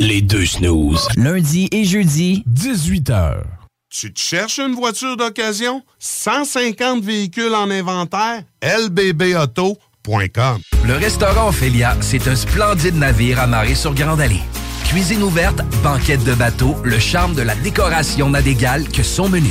Les deux snooze. Lundi et jeudi, 18h. Tu te cherches une voiture d'occasion? 150 véhicules en inventaire? lbbauto.com Le restaurant Ophélia, c'est un splendide navire amarré sur Grande Allée. Cuisine ouverte, banquette de bateau, le charme de la décoration n'a d'égal que son menu.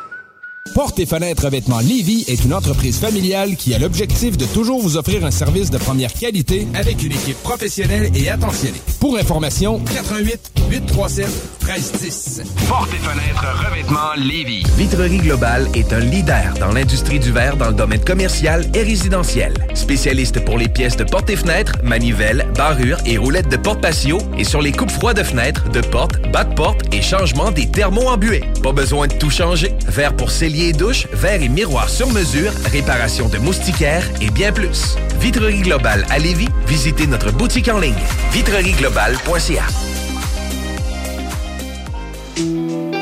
Porte et fenêtres revêtements Lévis est une entreprise familiale qui a l'objectif de toujours vous offrir un service de première qualité avec une équipe professionnelle et attentionnée. Pour information, 88 837 1310. Porte et fenêtres revêtements Lévis. Vitrerie Globale est un leader dans l'industrie du verre dans le domaine commercial et résidentiel. Spécialiste pour les pièces de portes et fenêtres, manivelles, barrures et roulettes de porte patio et sur les coupes froides de fenêtres, de portes, bas de porte et changement des thermos embués. Pas besoin de tout changer. Verre pour et douche, verre et miroir sur mesure, réparation de moustiquaires et bien plus. Vitrerie Globale à Lévis, visitez notre boutique en ligne vitrerieglobale.ca.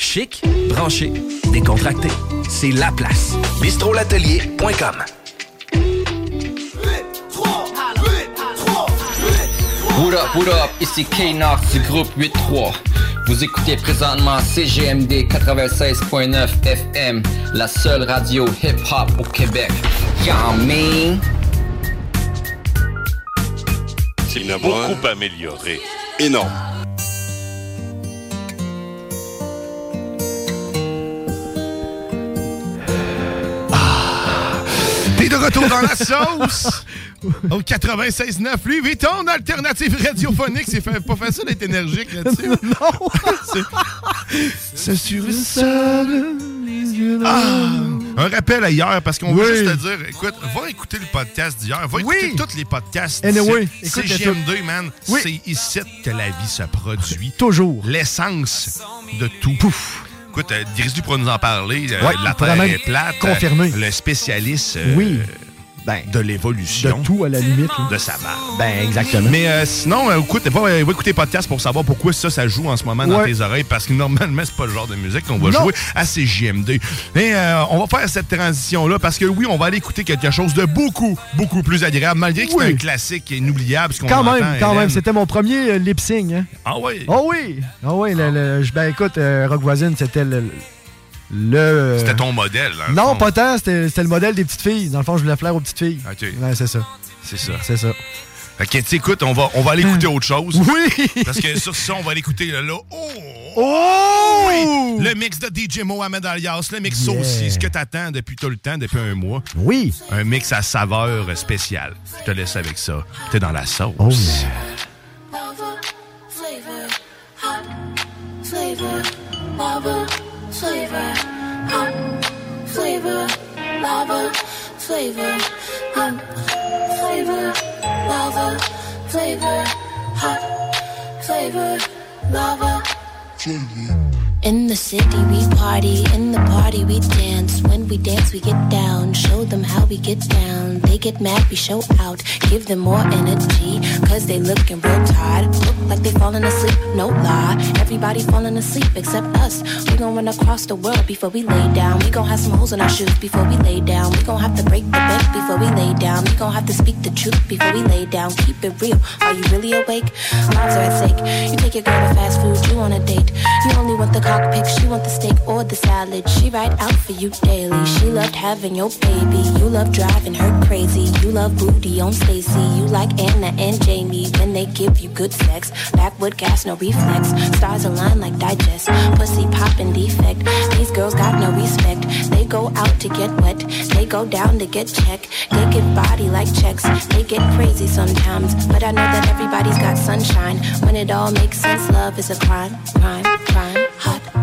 Chic, branché, décontracté. C'est la place. bistrolatelier.com. What up, what up, ici K-Nox du groupe 8-3. Vous écoutez présentement CGMD 96.9 FM, la seule radio hip-hop au Québec. Il a beaucoup amélioré. Énorme. De retour dans la sauce au 96.9 Louis Vuitton, alternative radiophonique. C'est pas facile d'être énergique là-dessus. non! C'est sur ça. Ah, un rappel à hier, parce qu'on veut Oui. juste te dire, écoute, va écouter le podcast d'hier, va écouter tous les podcasts Anyway, écoute-les CGM2, man, c'est ici que la vie se produit. Toujours. L'essence de tout. Pouf! Écoute, euh, Grizzly pourra nous en parler. euh, Ouais, la Terre est plate. confirmer. euh, Le spécialiste euh, Oui. Ben, de l'évolution. de tout à la limite. là. De sa mère. Ben, exactement. Mais euh, sinon, euh, écoute, va, euh, va écouter podcast pour savoir pourquoi ça, ça joue en ce moment dans tes oreilles. Parce que normalement, c'est pas le genre de musique qu'on va Non. jouer à CJMD. Mais euh, on va faire cette transition-là parce que oui, on va aller écouter quelque chose de beaucoup, beaucoup plus agréable, malgré que c'est un classique inoubliable. ce qu'on Quand même, quand Hélène. même. C'était mon premier euh, lip sync. Hein. Ah oui? Oh oui! Ah oui, le, le- je- ben écoute, euh, Rock Voisine, c'était le. le C'était ton modèle. hein, Non, fond. pas tant, c'était c'était le modèle des petites filles. Dans le fond, je voulais plaire aux petites filles. OK. Ouais, c'est ça. C'est ça. C'est ça. Fait que, tu sais, écoute, on va, on va aller écouter autre chose. Oui! Parce que sur ça, on va aller écouter là. là, oh! Oh! Oui! Le mix de DJ Mohamed Alias, le mix Yeah. aussi, ce que t'attends depuis tout le temps, depuis un mois. Oui! Un mix à saveur spéciale. Je te laisse avec ça. T'es dans la sauce. Oh, flavor, hot flavor, lava flavor, hot flavor, lava flavor, hot flavor, lava flavor, In the city we party, in the party we dance. When we dance we get down, show them how we get down. They get mad, we show out, give them more energy. Cause they looking real tired, look like they falling asleep, no lie. Everybody falling asleep except us. We gon' run across the world before we lay down. We gon' have some holes in our shoes before we lay down. We gon' have to break the bank before we lay down. We gon' have to speak the truth before we lay down. Keep it real, are you really awake? Lives are at stake. You take your girl to fast food, you on a date. You only want the she want the steak or the salad. She ride out for you daily. She loved having your baby. You love driving her crazy. You love booty on Stacy. You like Anna and Jamie when they give you good sex. Backwood gas, no reflex. Stars align like digest. Pussy popping defect. These girls got no respect. They go out to get wet. They go down to get checked. They get body like checks. They get crazy sometimes. But I know that everybody's got sunshine. When it all makes sense, love is a crime. Crime, crime.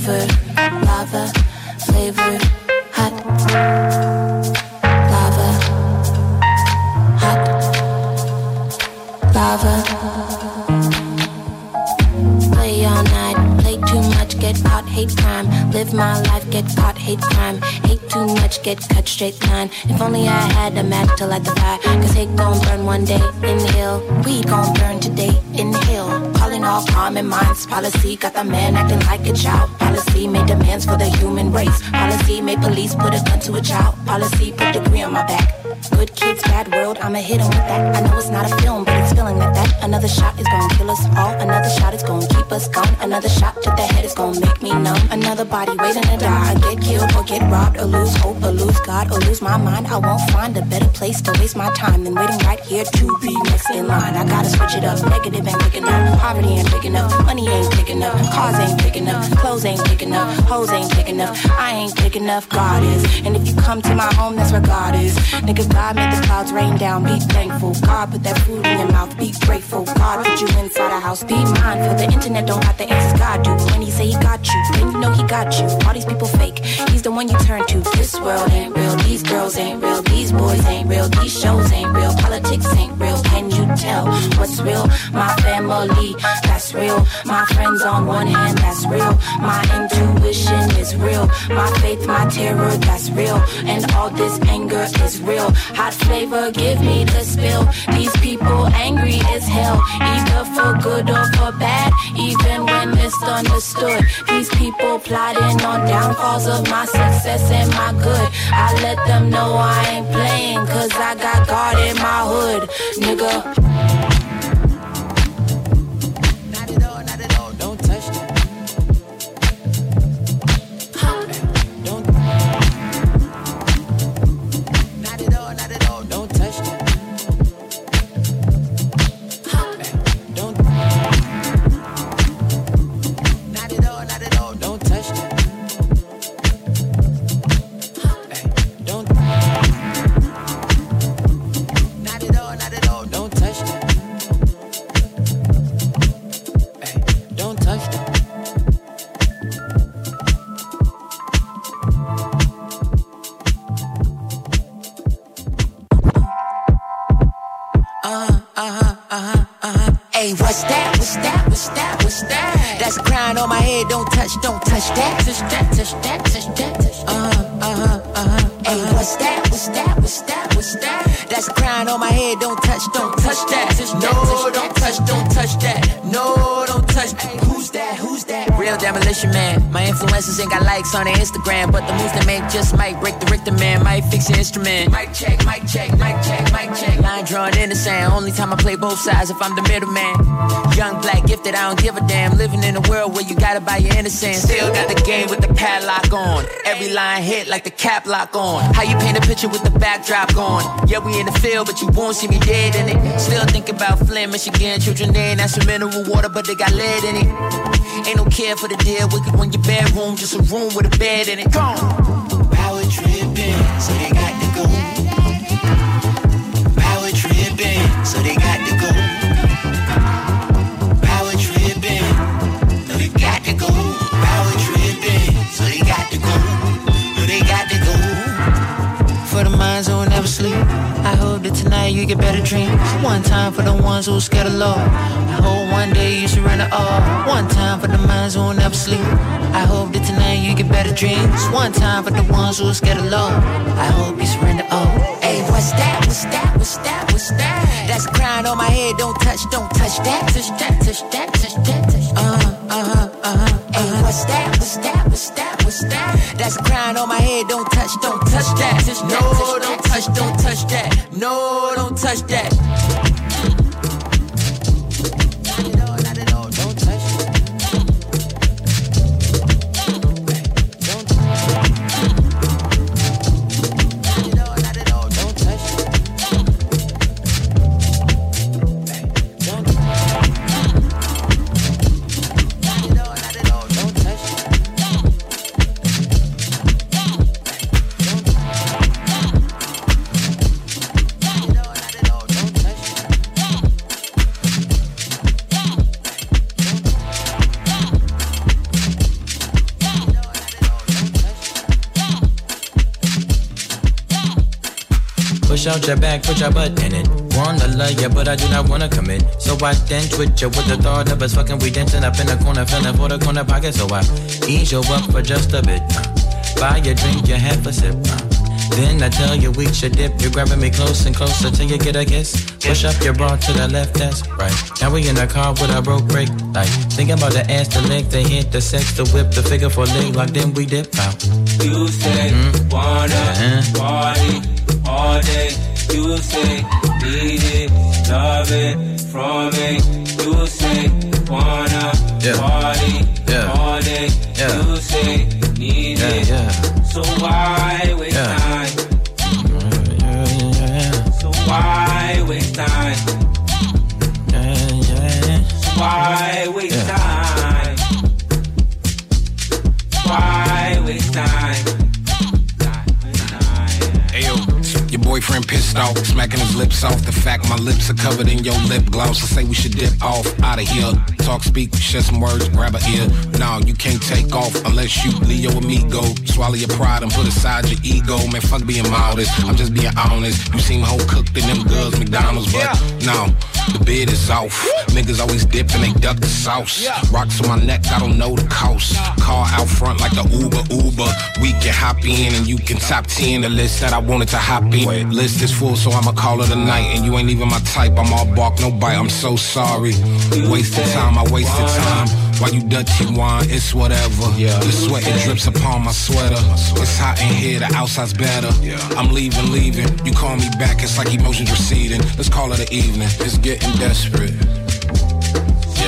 flavor, lava flavor, hot lava hot lava. Play all night, play too much, get out, hate crime. Live my life, get caught, hate crime. Hate too much, get cut straight line. If only I had a match to light the fire. Cause hate gon' burn one day, inhale. Weed gon' burn today, inhale. Calling all common minds, policy. Got the man acting like a child. Policy made demands for the human race. Policy made police put a gun to a child. Policy put degree on my back. Good kids, bad world, I'ma hit 'em with that. I know it's not a film, but it's feeling like that. Another shot is gonna kill us all. Another shot is gonna keep us gone. Another shot to the head is gonna make me numb. Another body waiting to die. I get killed or get robbed or lose hope or lose God or lose my mind. I won't find a better place to waste my time than waiting right here to be next in line. I gotta switch it up. Negative ain't big enough. Poverty ain't picking up. Money ain't picking up. Cars ain't picking up. Clothes ain't picking up. Hoes ain't picking up. I ain't picking up. God is. And if you come to my home, that's where God is. Nigga, God made the clouds rain down. Be thankful. God put that food in your mouth. Be grateful. God put you inside a house. Be mindful. The internet don't have the answers. God do. When he say he got you, then you know he got you. All these people fake. He's the one you turn to. This world ain't real. These girls ain't real. These boys ain't real. These shows ain't real. Politics ain't real. Can you tell what's real? My family, that's real. My friends on one hand, that's real. My intuition is real. My faith, my terror, that's real. And all this anger is real. Hot flavor, give me the spill. These people angry as hell, either for good or for bad. Even when misunderstood, these people plotting on downfalls of my success and my good. I let them know I ain't playing, cause I got God in my hood, nigga. Both sides if I'm the middleman. Young black gifted, I don't give a damn. Living in a world where you gotta buy your innocence. Still got the game with the padlock on. Every line hit like the cap lock on. How you paint a picture with the backdrop gone? Yeah, we in the field, but you won't see me dead in it. Still think about Flint, Michigan, children there. That's some mineral water, but they got lead in it. Ain't no care for the deal. Wicked when your bedroom, just a room with a bed in it. Gone. Hope that tonight you get better dreams. One time for the ones who are scared of love. I hope one day you surrender all. One time for the minds who never sleep. I hope that tonight you get better dreams. One time for the ones who are scared of love. I hope you surrender all. Hey, what's that? What's that? What's that? What's that? That's a crown on my head. Don't touch, don't touch that. Touch that, touch that, touch that, touch that. Uh-huh, uh-huh, uh-huh. Hey, what's that? What's that? What's that? That's a crown on my head. Don't touch, don't touch that. No, don't touch, don't touch that. No, don't touch that. Push out your back, put your butt in it. Wanna love ya, but I do not wanna commit. So I then twitch ya with the thought of us fucking. We dancing up in the corner, feeling for the corner pocket. So I ease your up for just a bit. Uh. Buy your drink, you have a sip. Uh. Then I tell you we should dip. You're grabbing me close and closer till you get a kiss. Push up your bra to the left, that's right. Now we in the car with a broke brake light. Thinking about the ass, the leg, the hit, the sex, the whip, the figure for leg lock. Then we dip out. You say Mhm. wanna Uh-huh. party all day. You say need it, love it from me. You say wanna Yeah. party Yeah. all day. Yeah. You say need Yeah, it. yeah. So why waste Yeah. time? So why waste time? So why waste Yeah. time? Why waste time? Boyfriend pissed off, smacking his lips off. The fact my lips are covered in your lip gloss. I say we should dip off out of here. Talk, speak, share some words, grab a ear. Nah, you can't take off unless you Leo amigo. Swallow your pride and put aside your ego. Man, fuck being modest. I'm just being honest. You seem whole cooked in them girls McDonald's, but no. The bid is off. Niggas always dip and they duck the sauce. Rocks on my neck, I don't know the cost. Car out front like the Uber Uber. We can hop in and you can top 10 the list that I wanted to hop in. List is full, so I'ma call it a night. And you ain't even my type. I'm all bark, no bite. I'm so sorry. Wasted time, I wasted time. While you dirty wine, it's whatever. The sweat it drips upon my sweater. It's hot in here, the outside's better. I'm leaving, leaving. You call me back, it's like emotions receding. Let's call it an evening. It's getting desperate.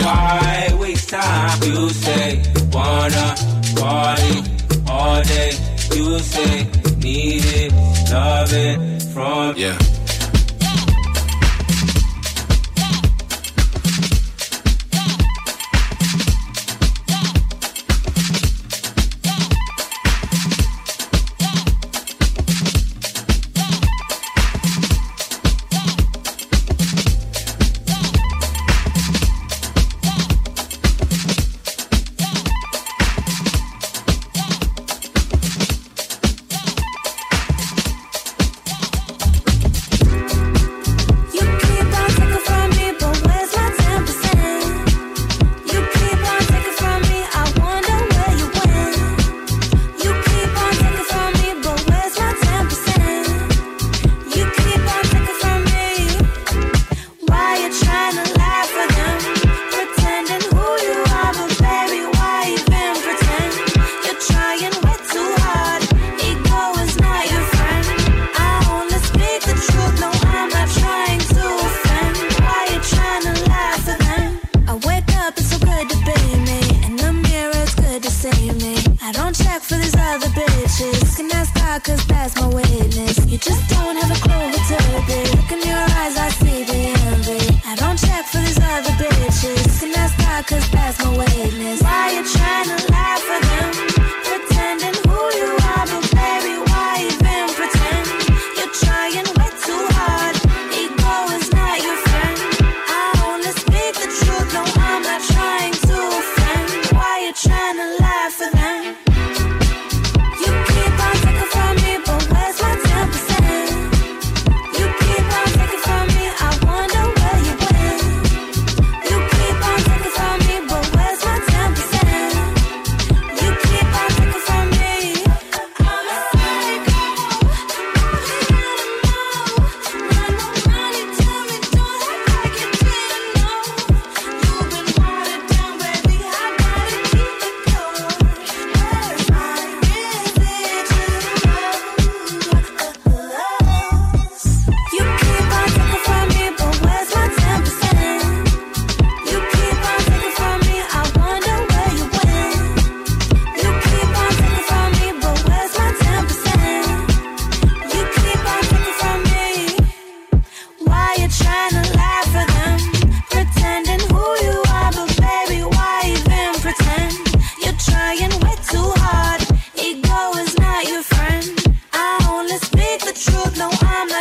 Why waste time? You say wanna party all day. You say need it, love it from Yeah.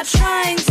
trying trying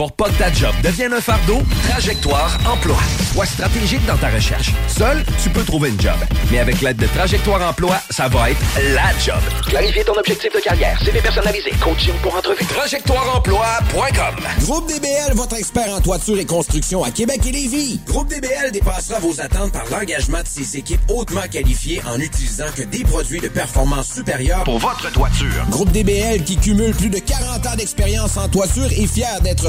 pour pas que ta job devienne un fardeau, Trajectoire Emploi. Sois stratégique dans ta recherche. Seul, tu peux trouver une job. Mais avec l'aide de Trajectoire Emploi, ça va être la job. Clarifier ton objectif de carrière, CV personnalisé, coaching pour entrevue. TrajectoireEmploi.com Groupe DBL, votre expert en toiture et construction à Québec et Lévis. Groupe DBL dépassera vos attentes par l'engagement de ses équipes hautement qualifiées en utilisant que des produits de performance supérieure pour votre toiture. Groupe DBL qui cumule plus de 40 ans d'expérience en toiture est fier d'être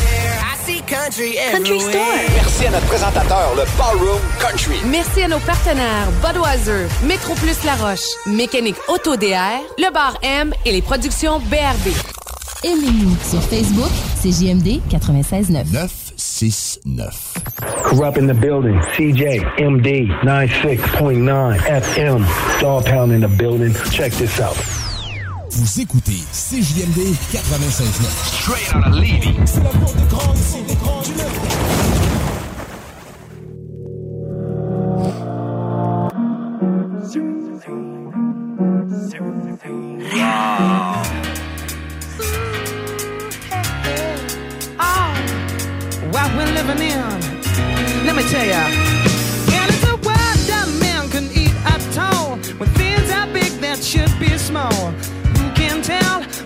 Country Store. Merci à notre présentateur, le Ballroom Country. Merci à nos partenaires Budweiser, Métro Plus La Roche, Mécanique Auto DR, Le Bar M et les productions BRB. Aimez-nous sur Facebook, c'est JMD 96.9. 969. Corrupt in the building. CJ, MD, 96.9 FM. Dog Pound in the building. Check this out. Vous écoutez CJMD 85.9. Straight out of Levy. C'est la cour des grands ici, des grands du What we're living in, let me tell. And it's a world that can eat at all. When things are big, that should be small.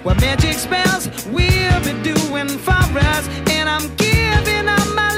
What magic spells will be doing for us. And I'm giving up my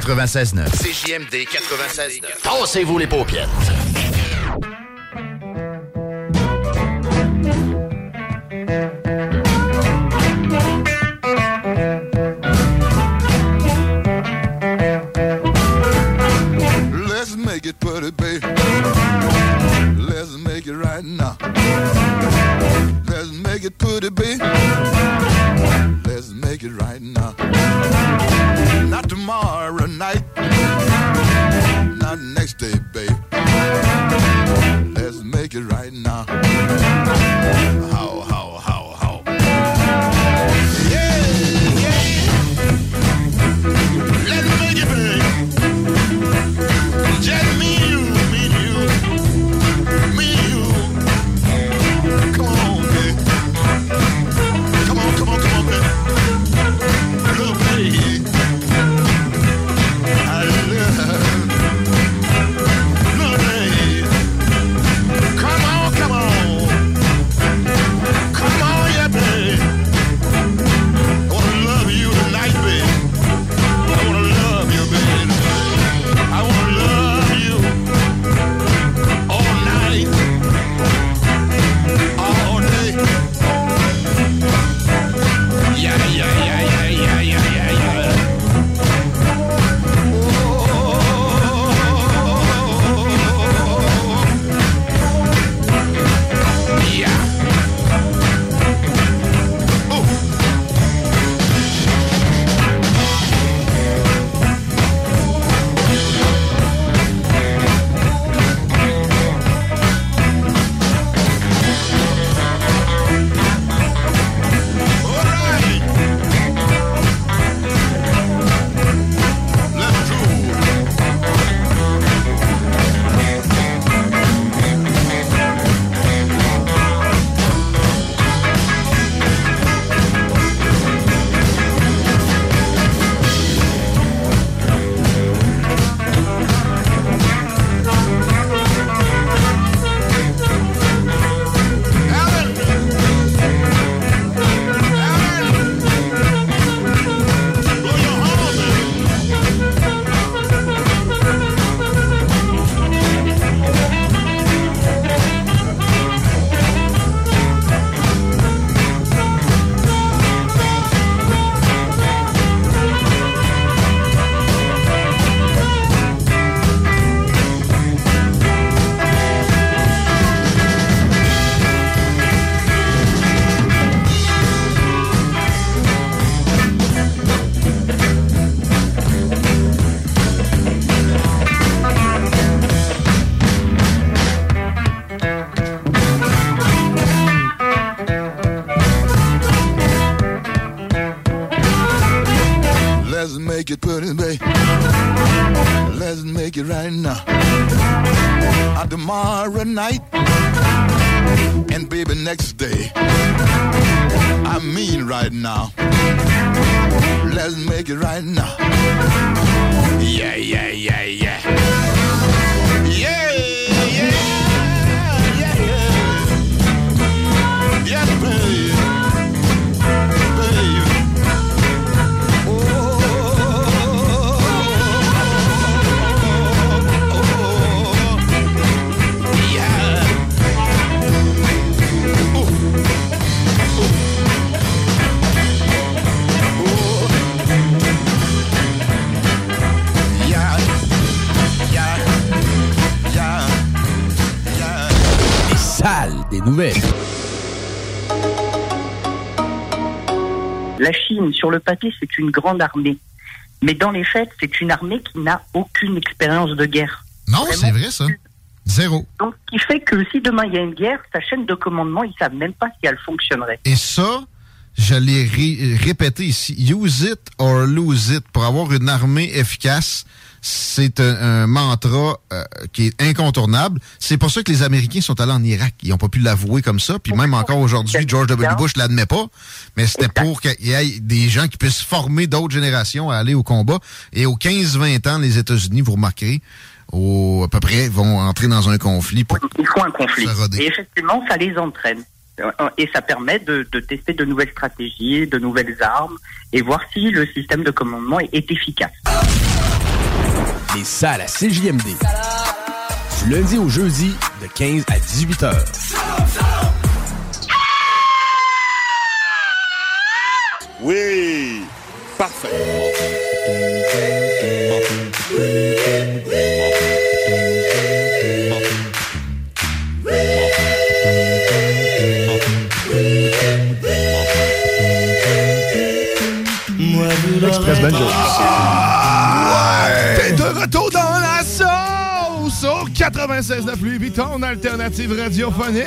96.9. CJMD 96.9. Pensez-vous les paupières. Sur le papier, c'est une grande armée. Mais dans les faits, c'est une armée qui n'a aucune expérience de guerre. Non, c'est vrai, ça. Zéro. Donc, ce qui fait que si demain il y a une guerre, sa chaîne de commandement, ils savent même pas si elle fonctionnerait. Et ça, je l'ai ré- répété ici. Use it or lose it. Pour avoir une armée efficace, c'est un, un mantra euh, qui est incontournable. C'est pour ça que les Américains sont allés en Irak. Ils n'ont pas pu l'avouer comme ça. Puis même encore aujourd'hui, George W. Bush l'admet pas. Mais c'était pour qu'il y ait des gens qui puissent former d'autres générations à aller au combat. Et aux 15-20 ans, les États-Unis, vous remarquerez, au, à peu près, vont entrer dans un conflit. Pour Il faut un conflit. Et effectivement, ça les entraîne. Et ça permet de, de tester de nouvelles stratégies, de nouvelles armes, et voir si le système de commandement est efficace. Les salles à CJMD. Du lundi au jeudi, de 15 à 18 heures. Oui, parfait. Express Banjo. 96.9 Louis Vuitton, alternative radiophonique.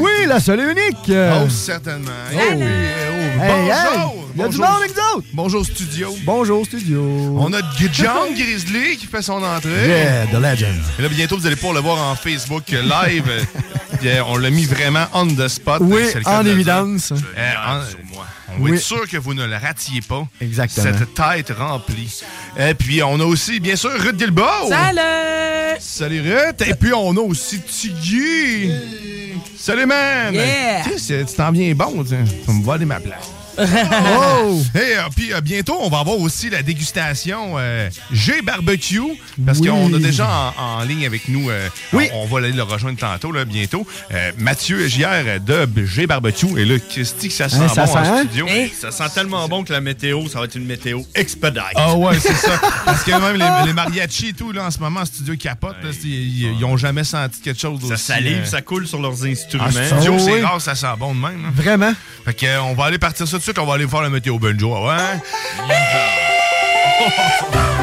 Oui, la seule et unique. Oh, certainement. Oh. Oui, oh, Hey, bonjour. hey, y a du Bonjour. monde autres. Bonjour studio. Bonjour, studio. On a John Grizzly qui fait son entrée. Yeah, the legend. Et là, bientôt, vous allez pouvoir le voir en Facebook live. On l'a mis vraiment on the spot. Oui, en évidence. Euh, en- on va Oui. être sûr que vous ne le ratiez pas. Exactement. Cette tête remplie. Et puis, on a aussi, bien sûr, Ruth Gilbo. Salut! Salut Ruth. Et puis, on a aussi Tiggy. Salut, man. Yeah. Tu sais, tu t'en viens bon. Tu vas me voler ma place. Oh! Et euh, puis euh, bientôt, on va avoir aussi la dégustation euh, G Barbecue parce Oui. qu'on a déjà en, en ligne avec nous. euh, Oui. On, on va aller le rejoindre tantôt, là, bientôt. Euh, Mathieu Gière de G Barbecue. Et là, qu'est-ce que ça sent Hein, ça bon sent, en hein? studio? Ça sent tellement bon que la météo, ça va être une météo expedite. Ah ouais, c'est ça. Parce que même les, les mariachis et tout, là, en ce moment, en studio, c'est- ils, ils ont jamais senti quelque chose Ça aussi, salive, euh, ça coule sur leurs instruments. En studio, Oh, c'est oui. rare, ça sent bon de même. là. Vraiment? Fait que, on va aller partir ça tout suite, on va aller faire le météo banjo, ouais?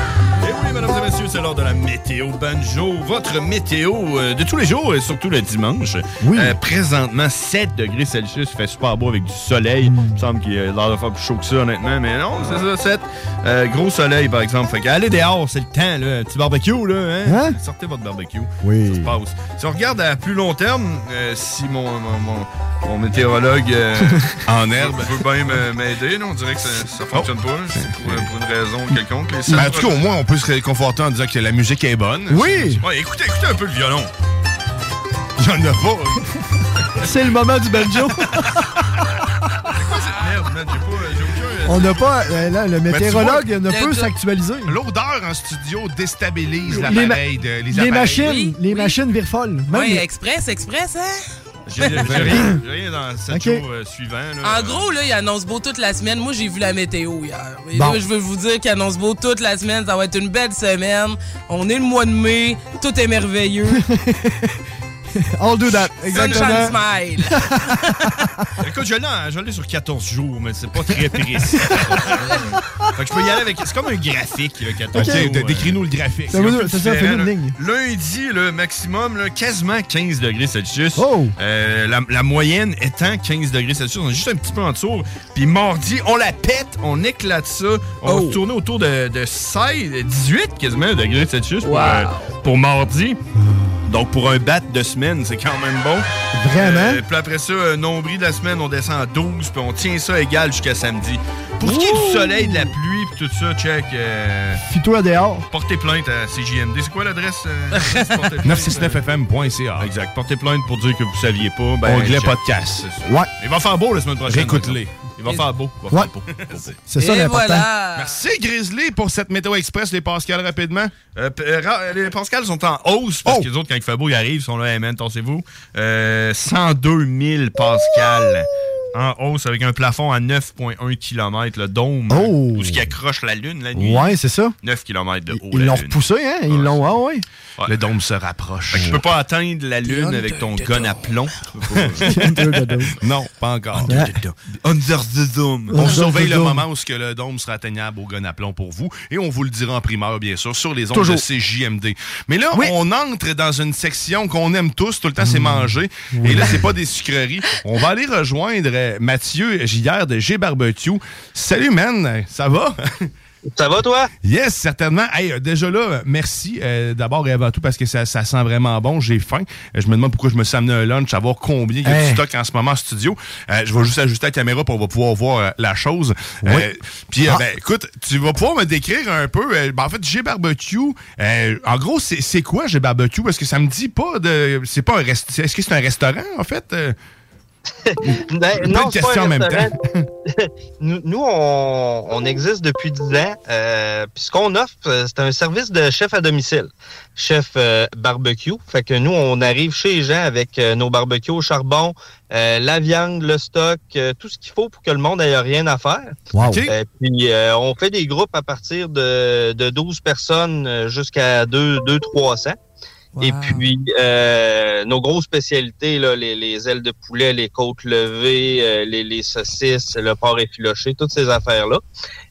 c'est l'heure de la météo banjo. Votre météo euh, de tous les jours et surtout le dimanche. Oui. Euh, présentement, 7 degrés Celsius. Il fait super beau avec du soleil. Mm. Il me semble qu'il a l'air de faire plus chaud que ça, honnêtement. Mais non, c'est ça, 7. Euh, gros soleil, par exemple. Fait que allez dehors, c'est le temps, là. Un petit barbecue, là. Hein? Hein? Sortez votre barbecue. Oui. Ça se passe. Si on regarde à plus long terme, si mon, mon, mon- mon météorologue en herbe veut bien m'aider, on dirait que ça, ça fonctionne pas. C'est pour, pour une raison quelconque. en tout cas, au moins, on peut se réconforter en disant que la musique est bonne. Oui. Ouais, écoutez, écoutez un peu le violon. J'en ai pas. C'est le moment du banjo. On n'a pas. euh, là, le météorologue ne peut s'actualiser. L'odeur en studio déstabilise Les l'appareil. de- Les, Les appareils. machines, les machines virent folles. Même Oui, les- express, express, hein? J'ai rien, j'ai rien dans 7 Ok. jours euh, suivants. là. En gros, là, il annonce beau toute la semaine. Moi, j'ai vu la météo hier. Et Bon. là, je veux vous dire qu'il annonce beau toute la semaine. Ça va être une belle semaine. On est le mois de mai. Tout est merveilleux. I'll do that. Exactement. Sunshine Smile. Écoute, je l'ai, je l'ai sur 14 jours, mais c'est pas très précis. fait que je peux y aller avec. C'est comme un graphique, là, 14 Ok, jours. d- décris-nous le graphique. C'est un peu ça, ça, fais-nous une ligne. Lundi, le maximum, là, quasiment 15 degrés Celsius. Oh! Euh, la, la moyenne étant 15 degrés Celsius. On est juste un petit peu en dessous. Puis mardi, on la pète, on éclate ça. On Oh. va tourner autour de, de 16, 18 quasiment degrés Celsius pour, Wow. euh, pour mardi. Donc, pour un bat de semaine, c'est quand même bon. Vraiment? Euh, puis après ça, un nombril de la semaine, on descend à 12, puis on tient ça égal jusqu'à samedi. Pour ce qui est du soleil, de la pluie, puis tout ça, check. euh, Fis-toi dehors. portez plainte à CJMD. C'est quoi l'adresse? euh, l'adresse portez plainte? 969fm.ca. Exact. Portez plainte pour dire que vous saviez pas. Ben, Onglet podcast. Ouais. Il va faire beau la semaine prochaine. Réécoute-les. Il va faire beau. Il va Ouais. faire beau. C'est ça l'important. voilà. Merci Grizzly pour cette météo express, les Pascal, rapidement. Euh, euh, les Pascal sont en hausse parce Oh! que les autres, quand il fait beau, ils arrivent, ils sont là, hey man, tassez-vous. Euh, 102 000 Pascal en hausse avec un plafond à 9,1 km, le dôme. Oh! Où ce qui accroche la Lune la nuit. Ouais, c'est ça. 9 km de haut. Ils l'ont repoussé, hein? Ils l'ont. Ah ouais. Ouais. Le dôme se rapproche. Fait que tu peux pas atteindre la Lune avec ton gun à plomb. Non, pas encore. Under the dome. On Under surveille the le moment où ce que le dôme sera atteignable au gun à plomb pour vous. Et on vous le dira en primeur, bien sûr, sur les ondes Toujours. de CJMD. Mais là, Oui. on entre dans une section qu'on aime tous. Tout le temps, c'est manger. Et là, c'est pas des sucreries. On va aller rejoindre euh, Mathieu Gillard de G Barbecue. Salut, man. Ça va? Ça va, toi? Yes, certainement. Hey, euh, déjà là, euh, merci euh, d'abord et avant tout parce que ça, ça sent vraiment bon. J'ai faim. Euh, je me demande pourquoi je me suis amené un lunch, savoir combien il y a Hey. de stock en ce moment en studio. Euh, je vais juste ajuster la caméra pour on va pouvoir voir euh, la chose. Oui. Euh, Puis, euh, Ah. ben, écoute, tu vas pouvoir me décrire un peu. euh, ben, en fait, G Barbecue, euh, en gros, c'est c'est quoi G Barbecue? Parce que ça me dit pas de. C'est pas un restaurant. Est-ce que c'est un restaurant, en fait? Ben, non, de c'est pas un en même restaurant. nous, nous, on, on existe depuis 10 ans. Euh, puis ce qu'on offre, euh, c'est un service de chef à domicile. Chef euh, barbecue. Fait que nous, on arrive chez les gens avec euh, nos barbecues au charbon, euh, la viande, le stock, euh, tout ce qu'il faut pour que le monde ait rien à faire. Wow. OK. Euh, puis euh, on fait des groupes à partir de, de 12 personnes euh, jusqu'à 2, 2 300. Et puis, euh, nos grosses spécialités, là, les, les ailes de poulet, les côtes levées, euh, les, les saucisses, le porc effiloché, toutes ces affaires-là.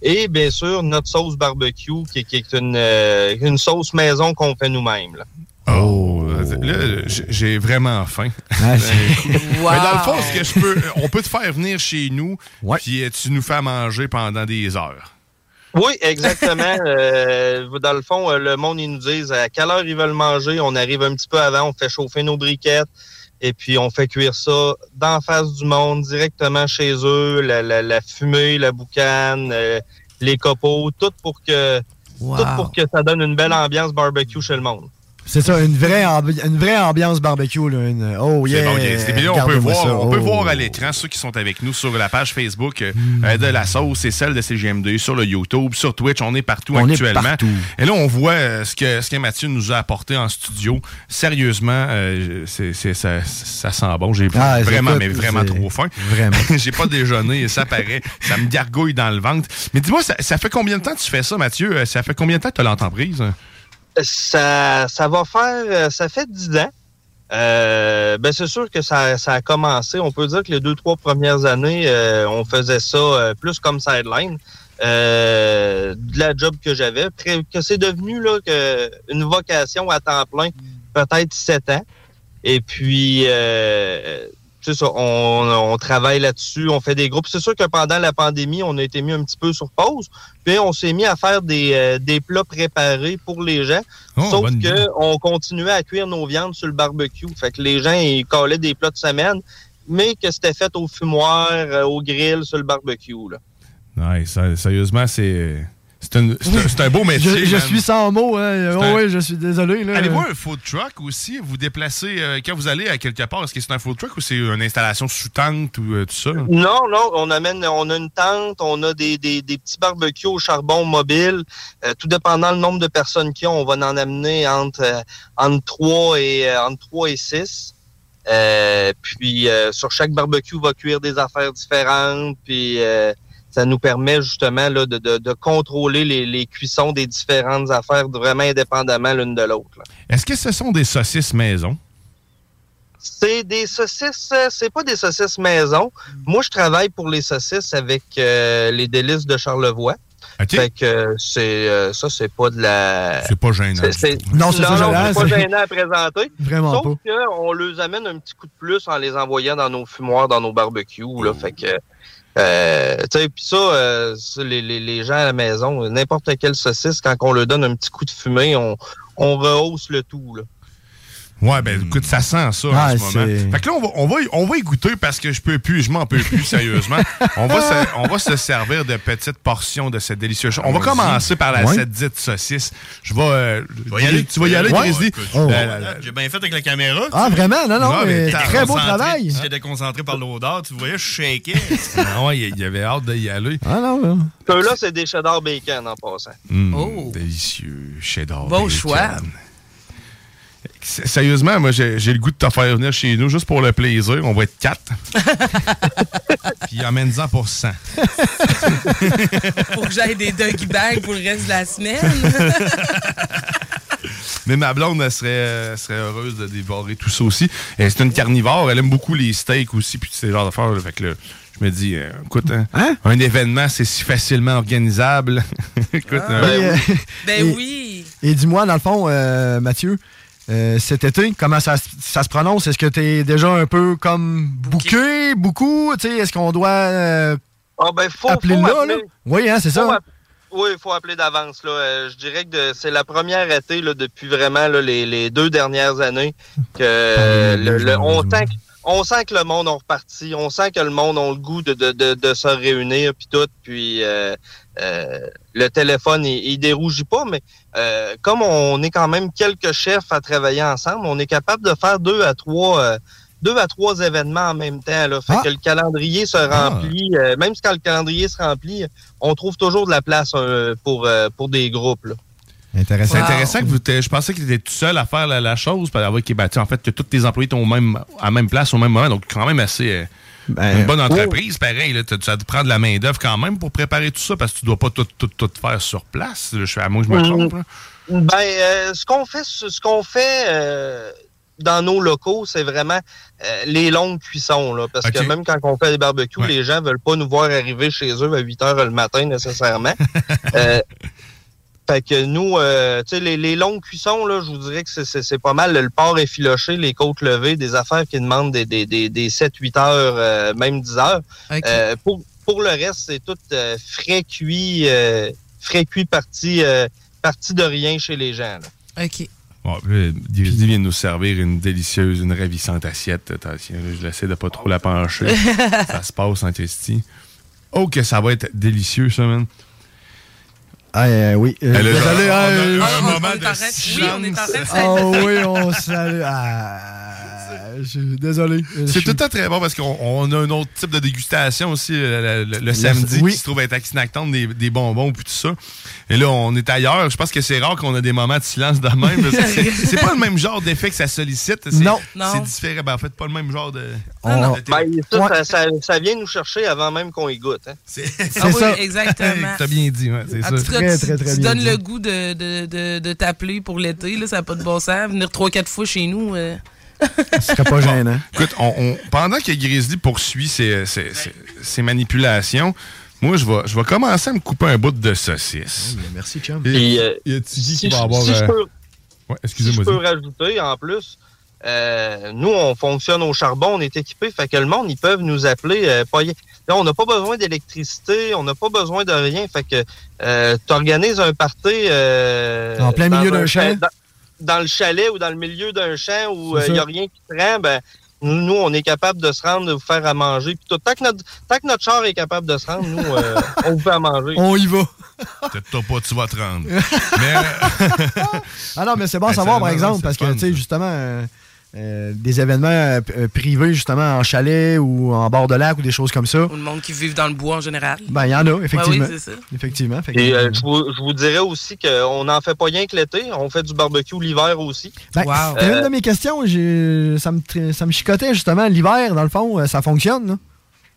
Et bien sûr, notre sauce barbecue, qui, qui est une, euh, une sauce maison qu'on fait nous-mêmes. là. Oh, là, j'ai- vraiment faim. Ah, Wow. Mais dans le fond, ce que je peux, on peut te faire venir chez nous, Ouais. puis euh, tu nous fais à manger pendant des heures. Oui, exactement. Euh, dans le fond, euh, le monde, ils nous disent à quelle heure ils veulent manger. On arrive un petit peu avant, on fait chauffer nos briquettes et puis on fait cuire ça d'en face du monde, directement chez eux. La, la, la fumée, la boucane, euh, les copeaux, tout pour que Wow. tout pour que ça donne une belle ambiance barbecue chez le monde. C'est ça, une vraie, une vraie ambiance barbecue. Là, une- oh C'est yeah! bon, yes. Et puis là, on peut voir, ça. on peut Oh. voir à l'écran ceux qui sont avec nous sur la page Facebook euh, euh, de la sauce et celle de CGMD, sur le YouTube, sur Twitch, on est partout On est actuellement. partout. Et là, on voit euh, ce, que, ce que Mathieu nous a apporté en studio. Sérieusement, euh, ça, ça sent bon. J'ai Ah, vraiment, mais vraiment trop faim. Vraiment. J'ai pas déjeuné et ça paraît. Ça me gargouille dans le ventre. Mais dis-moi, ça, ça fait combien de temps que tu fais ça, Mathieu? Ça fait combien de temps que tu as l'entreprise? Ça, ça va faire, euh, ça fait 10 ans. Euh, ben c'est sûr que ça, ça a commencé. On peut dire que les deux, trois premières années, euh, on faisait ça euh, plus comme sideline. Euh, de la job que j'avais, que c'est devenu là, que une vocation à temps plein, peut-être sept ans. Et puis, euh, c'est ça, on, on travaille là-dessus, on fait des groupes. C'est sûr que pendant la pandémie, on a été mis un petit peu sur pause, puis on s'est mis à faire des, euh, des plats préparés pour les gens. Oh, Sauf bonne idée. que on continuait à cuire nos viandes sur le barbecue. Fait que les gens, ils collaient des plats de semaine, mais que c'était fait au fumoir, euh, au grill, sur le barbecue. Là. Ça- sérieusement, c'est. C'est un, beau métier. Je, suis sans mots. Hein. Oh, un- ouais, je suis désolé. Allez-vous un food truck aussi? Vous déplacez, euh, quand vous allez à quelque part, est-ce que c'est un food truck ou c'est une installation sous tente ou euh, tout ça? Non, non, on amène, on a une tente, on a des, des, des petits barbecues au charbon mobile. Euh, tout dépendant le nombre de personnes qu'il y a, on va en amener entre, entre 3 et euh, entre 3 et 6. Euh, puis euh, sur chaque barbecue, on va cuire des affaires différentes. Puis euh, ça nous permet justement là, de, de, de contrôler les, les cuissons des différentes affaires vraiment indépendamment l'une de l'autre. Est-ce que ce sont des saucisses maison? C'est des saucisses, euh, c'est pas des saucisses maison. Moi, je travaille pour les saucisses avec euh, les délices de Charlevoix. Fait que euh, c'est euh, ça, c'est pas de la. C'est pas gênant. C'est- c'est- Non, c'est pas gênant à présenter. Vraiment Sauf qu'on leur amène un petit coup de plus en les envoyant dans nos fumoirs, dans nos barbecues. Là, fait que. Euh, puis ça, euh, les, les, les gens à la maison, n'importe quelle saucisse, quand on leur donne un petit coup de fumée, on, on rehausse le tout. Là. Ouais, ben écoute, ça sent ça en ce moment. Fait que là, on va, on, va, y- on va y goûter parce que je peux plus, je m'en peux plus, sérieusement. On va, se, on va se servir de petites portions de cette délicieuse chose. On va commencer par la Ouais. cette dite saucisse. Je vais. euh, Tu vas y aller? Tu vas y aller, Ouais. Euh, oh. J'ai bien fait avec la caméra. Ah, vraiment? Non, non, Ouais, mais très beau travail. J'étais déconcentré par l'odeur. Tu voyais, je shakais. Ah ouais, il y avait hâte d'y aller. Ah non, non. Ceux-là, c'est des cheddar bacon en passant. Mm, Oh. Délicieux. Cheddar. Bon bacon. choix. Sérieusement, moi, j'ai le goût de te faire venir chez nous juste pour le plaisir. On va être quatre. Puis emmène-en pour 100. Faut que j'aille des doggy bags pour le reste de la semaine. Mais ma blonde, elle serait, elle serait heureuse de dévorer tout ça aussi. C'est une carnivore. Elle aime beaucoup les steaks aussi, puis ces genres d'affaires. Fait que là, je me dis, euh, écoute, hein, un événement, c'est si facilement organisable. écoute, Ah. euh, Ben oui. Ben Et- oui. Et dis-moi, dans le fond, euh, Mathieu, euh, cet été, comment ça, se- ça se prononce? Est-ce que tu es déjà un peu comme bouqué, beaucoup? Tu sais, Est-ce qu'on doit euh, Ah, ben, faut, appeler faut là, appeler. là? Oui, hein, c'est ça? Oui, il faut appeler d'avance. là. Euh, je dirais que c'est la première été là, depuis vraiment là, les, les deux dernières années que euh, le- le- on, sent on sent que le monde a reparti. On sent que le monde a le goût de, de, de, de se réunir puis tout. Puis euh, euh, le téléphone, il, il dérougit pas, mais euh, comme on est quand même quelques chefs à travailler ensemble, on est capable de faire deux à trois. euh, deux à trois événements en même temps. Là. Fait que le calendrier se remplit. euh, même si quand le calendrier se remplit, on trouve toujours de la place euh, pour, euh, pour des groupes. là. C'est intéressant que vous Je pensais que tu étais tout seul à faire la, la chose. Parce que, ok, ben, en fait, que tous tes employés sont au même, à la même place au même moment. Donc, quand même assez. euh, Ben, une bonne oh. entreprise, pareil. Là, tu as dû prendre de la main-d'œuvre quand même pour préparer tout ça parce que tu dois pas tout, tout, tout faire sur place. Je suis à moi, je me Mhm. trompe. Ben, euh, ce qu'on fait, ce qu'on fait euh, dans nos locaux, c'est vraiment euh, les longues cuissons, là, parce que même quand on fait des barbecues, les gens veulent pas nous voir arriver chez eux à 8 heures le matin nécessairement. Fait que nous, euh, tu sais, les, les longues cuissons, là, je vous dirais que c'est- pas mal. Le porc effiloché, les côtes levées, des affaires qui demandent des, des, des, des 7-8 heures, euh, même 10 heures. Euh, pour, pour le reste, c'est tout euh, frais cuit, euh, frais cuit parti, euh, parti de rien chez les gens. là. OK. Bon, vient de nous servir une délicieuse, une ravissante assiette. Attention, je l'essaie de pas trop la pencher. ça se passe en Christie. Oh, que ça va être délicieux, ça, man. Ah, euh, oui. Euh, Elle a- désolé, on a- hein, on a euh, un moment On est de en train de- Oui, on est en train de Ah oui, on salue. Ah, je suis désolé. Je C'est tout le temps très bon parce qu'on on a un autre type de dégustation aussi le, le- samedi oui. qui se trouve être à Kinacton, des, des bonbons puis tout ça. Et là, on est ailleurs. Je pense que c'est rare qu'on a des moments de silence de même. c'est- C'est pas le même genre d'effet que ça sollicite. C'est- Non. C'est différent. Ben, en fait, pas le même genre de. Ben, ça, ça, ça- ça vient nous chercher avant même qu'on y goûte. Hein. Ah oui, ça. exactement. T'as bien dit, ouais, c'est ça. tout cas, Très, tu, très, très tu bien donnes dit. le goût de, de, de, de t'appeler pour l'été, là, ça n'a pas de bon sens. Venir trois, quatre fois chez nous. euh, Ce serait pas gênant. Écoute, on- on- pendant que Grizzly poursuit ses, ses- ses- ses manipulations, moi, je vais, je vais commencer à me couper un bout de saucisse. Merci, chum. Puis, euh, Il y a Tiggy si qui va je- avoir. si je euh, peux- Ouais, Si je peux rajouter, en plus, euh, nous, on fonctionne au charbon, on est équipé, fait que le monde, ils peuvent nous appeler. euh, pas Là, on n'a pas besoin d'électricité, on n'a pas besoin de rien, fait que tu organises un party... euh, En plein milieu un d'un cha- champ? Dans, dans le chalet ou dans le milieu d'un champ où il n'y a ça. rien qui te rend, ben, nous, nous, on est capable de se rendre, de vous faire à manger. Puis tout. Tant, que notre, tant que notre char est capable de se rendre, nous, euh, on vous fait à manger. On y va. Peut-être pas, tu vas te rendre. Mais. euh, Ah non, mais c'est bon à savoir, par exemple, parce que, tu sais, justement, euh, euh, des événements euh, euh, privés, justement, en chalet ou en bord de lac ou des choses comme ça, ou le monde qui vit dans le bois en général. ben, il y en a, effectivement. Ouais, oui, c'est ça. Effectivement. Que, Et euh, je, vous, je vous dirais aussi qu'on n'en fait pas rien que l'été, on fait du barbecue l'hiver aussi. ben, C'était Euh, une de mes questions. Ça me, tr- ça me chicotait, justement, l'hiver, dans le fond, ça fonctionne, là.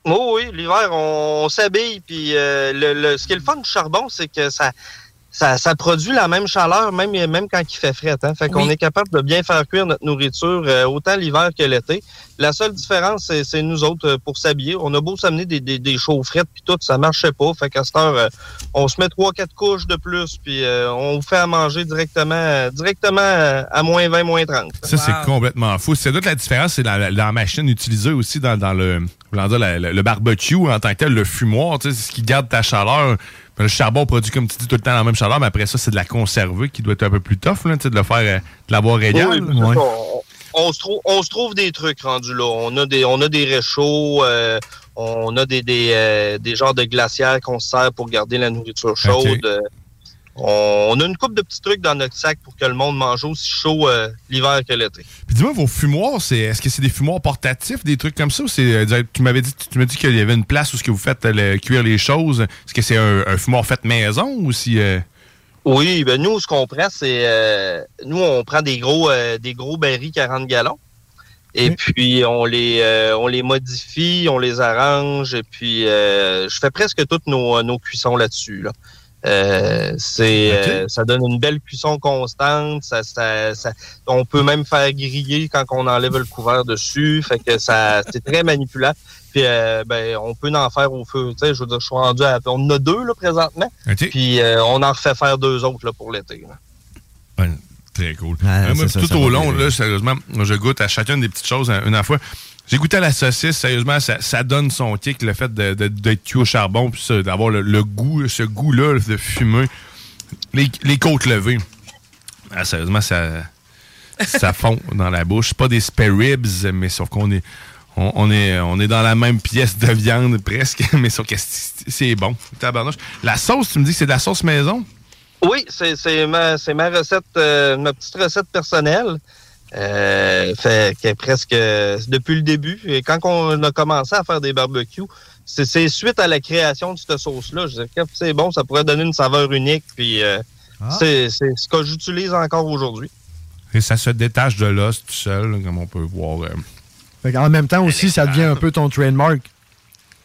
Oui, oui, l'hiver, on, on s'habille. Puis euh, le, le- ce qui est le fun du charbon, c'est que ça, ça, ça produit la même chaleur, même, même quand il fait frais. Hein? Fait qu'on Oui. est capable de bien faire cuire notre nourriture euh, autant l'hiver que l'été. La seule différence, c'est, c'est nous autres euh, pour s'habiller. On a beau s'amener des, des, des chaufferettes puis tout, ça marchait pas. Fait qu'à cette heure, euh, on se met trois, quatre couches de plus, puis euh, on vous fait à manger directement, euh, directement euh, à moins 20, moins 30. Ça, c'est complètement fou. C'est toute la différence, c'est dans la, dans la machine utilisée aussi dans, dans le, dire, la- la- le barbecue en tant que tel, le fumoir, tu sais, c'est ce qui garde ta chaleur. Ben, Le charbon produit, comme tu dis, tout le temps la même chaleur, mais après ça, c'est de la conserver qui doit être un peu plus tough, là, de le faire, euh, de l'avoir égal. Oui, on, on se trouve, on se trouve des trucs rendus là. On a des, on a des réchauds, euh, on a des, des, euh, des genres de glacières qu'on se sert pour garder la nourriture chaude. Ok. On, on a une coupe de petits trucs dans notre sac pour que le monde mange aussi chaud euh, l'hiver que l'été. Puis dis-moi, vos fumoirs, c'est, est-ce que c'est des fumoirs portatifs, des trucs comme ça, ou c'est, euh, tu m'avais dit, tu m'as dit qu'il y avait une place où ce que vous faites euh, le- cuire les choses. Est-ce que c'est un, un fumoir fait maison ou si... euh, Oui, ben nous, ce qu'on prend, c'est euh, nous, on prend des gros des gros barils 40 gallons. Et puis on les euh, on les modifie, on les arrange, et puis euh, je fais presque toutes nos, nos cuissons là-dessus. Là. Euh, c'est euh, ça donne une belle cuisson constante. Ça, ça, ça- on peut même faire griller quand on enlève le couvert dessus. Fait que ça c'est très manipulable. Puis euh, ben on peut en faire au feu. Tu sais, je veux dire, je suis rendu à on en a deux là présentement. Puis euh, on en refait faire deux autres là pour l'été. là. Ouais, très cool. Ah, moi, c'est ça, tout ça au long, là, sérieusement, je goûte à chacune des petites choses hein, une à la fois. J'ai goûté à la saucisse, sérieusement, ça, ça donne son kick, le fait de- de- d'être cuit au charbon, puis d'avoir le, le goût, ce goût-là de fumer. Les, les côtes levées, ah, sérieusement, ça, ça fond dans la bouche. C'est pas des spare ribs, mais sauf qu'on est, on, on est, on est dans la même pièce de viande presque, mais sauf que c'est bon. Tabarnouche. La sauce, tu me dis que c'est de la sauce maison? Oui, c'est ma, ma recette, euh, ma petite recette personnelle. Euh, fait que presque depuis le début. Et quand on a commencé à faire des barbecues, c'est c'est suite à la création de cette sauce-là. Je disais que c'est bon, ça pourrait donner une saveur unique. Puis euh, c'est c'est ce que j'utilise encore aujourd'hui. Et ça se détache de l'os tout seul, comme on peut voir. euh. Fait en même temps aussi, ça devient un peu ton trademark.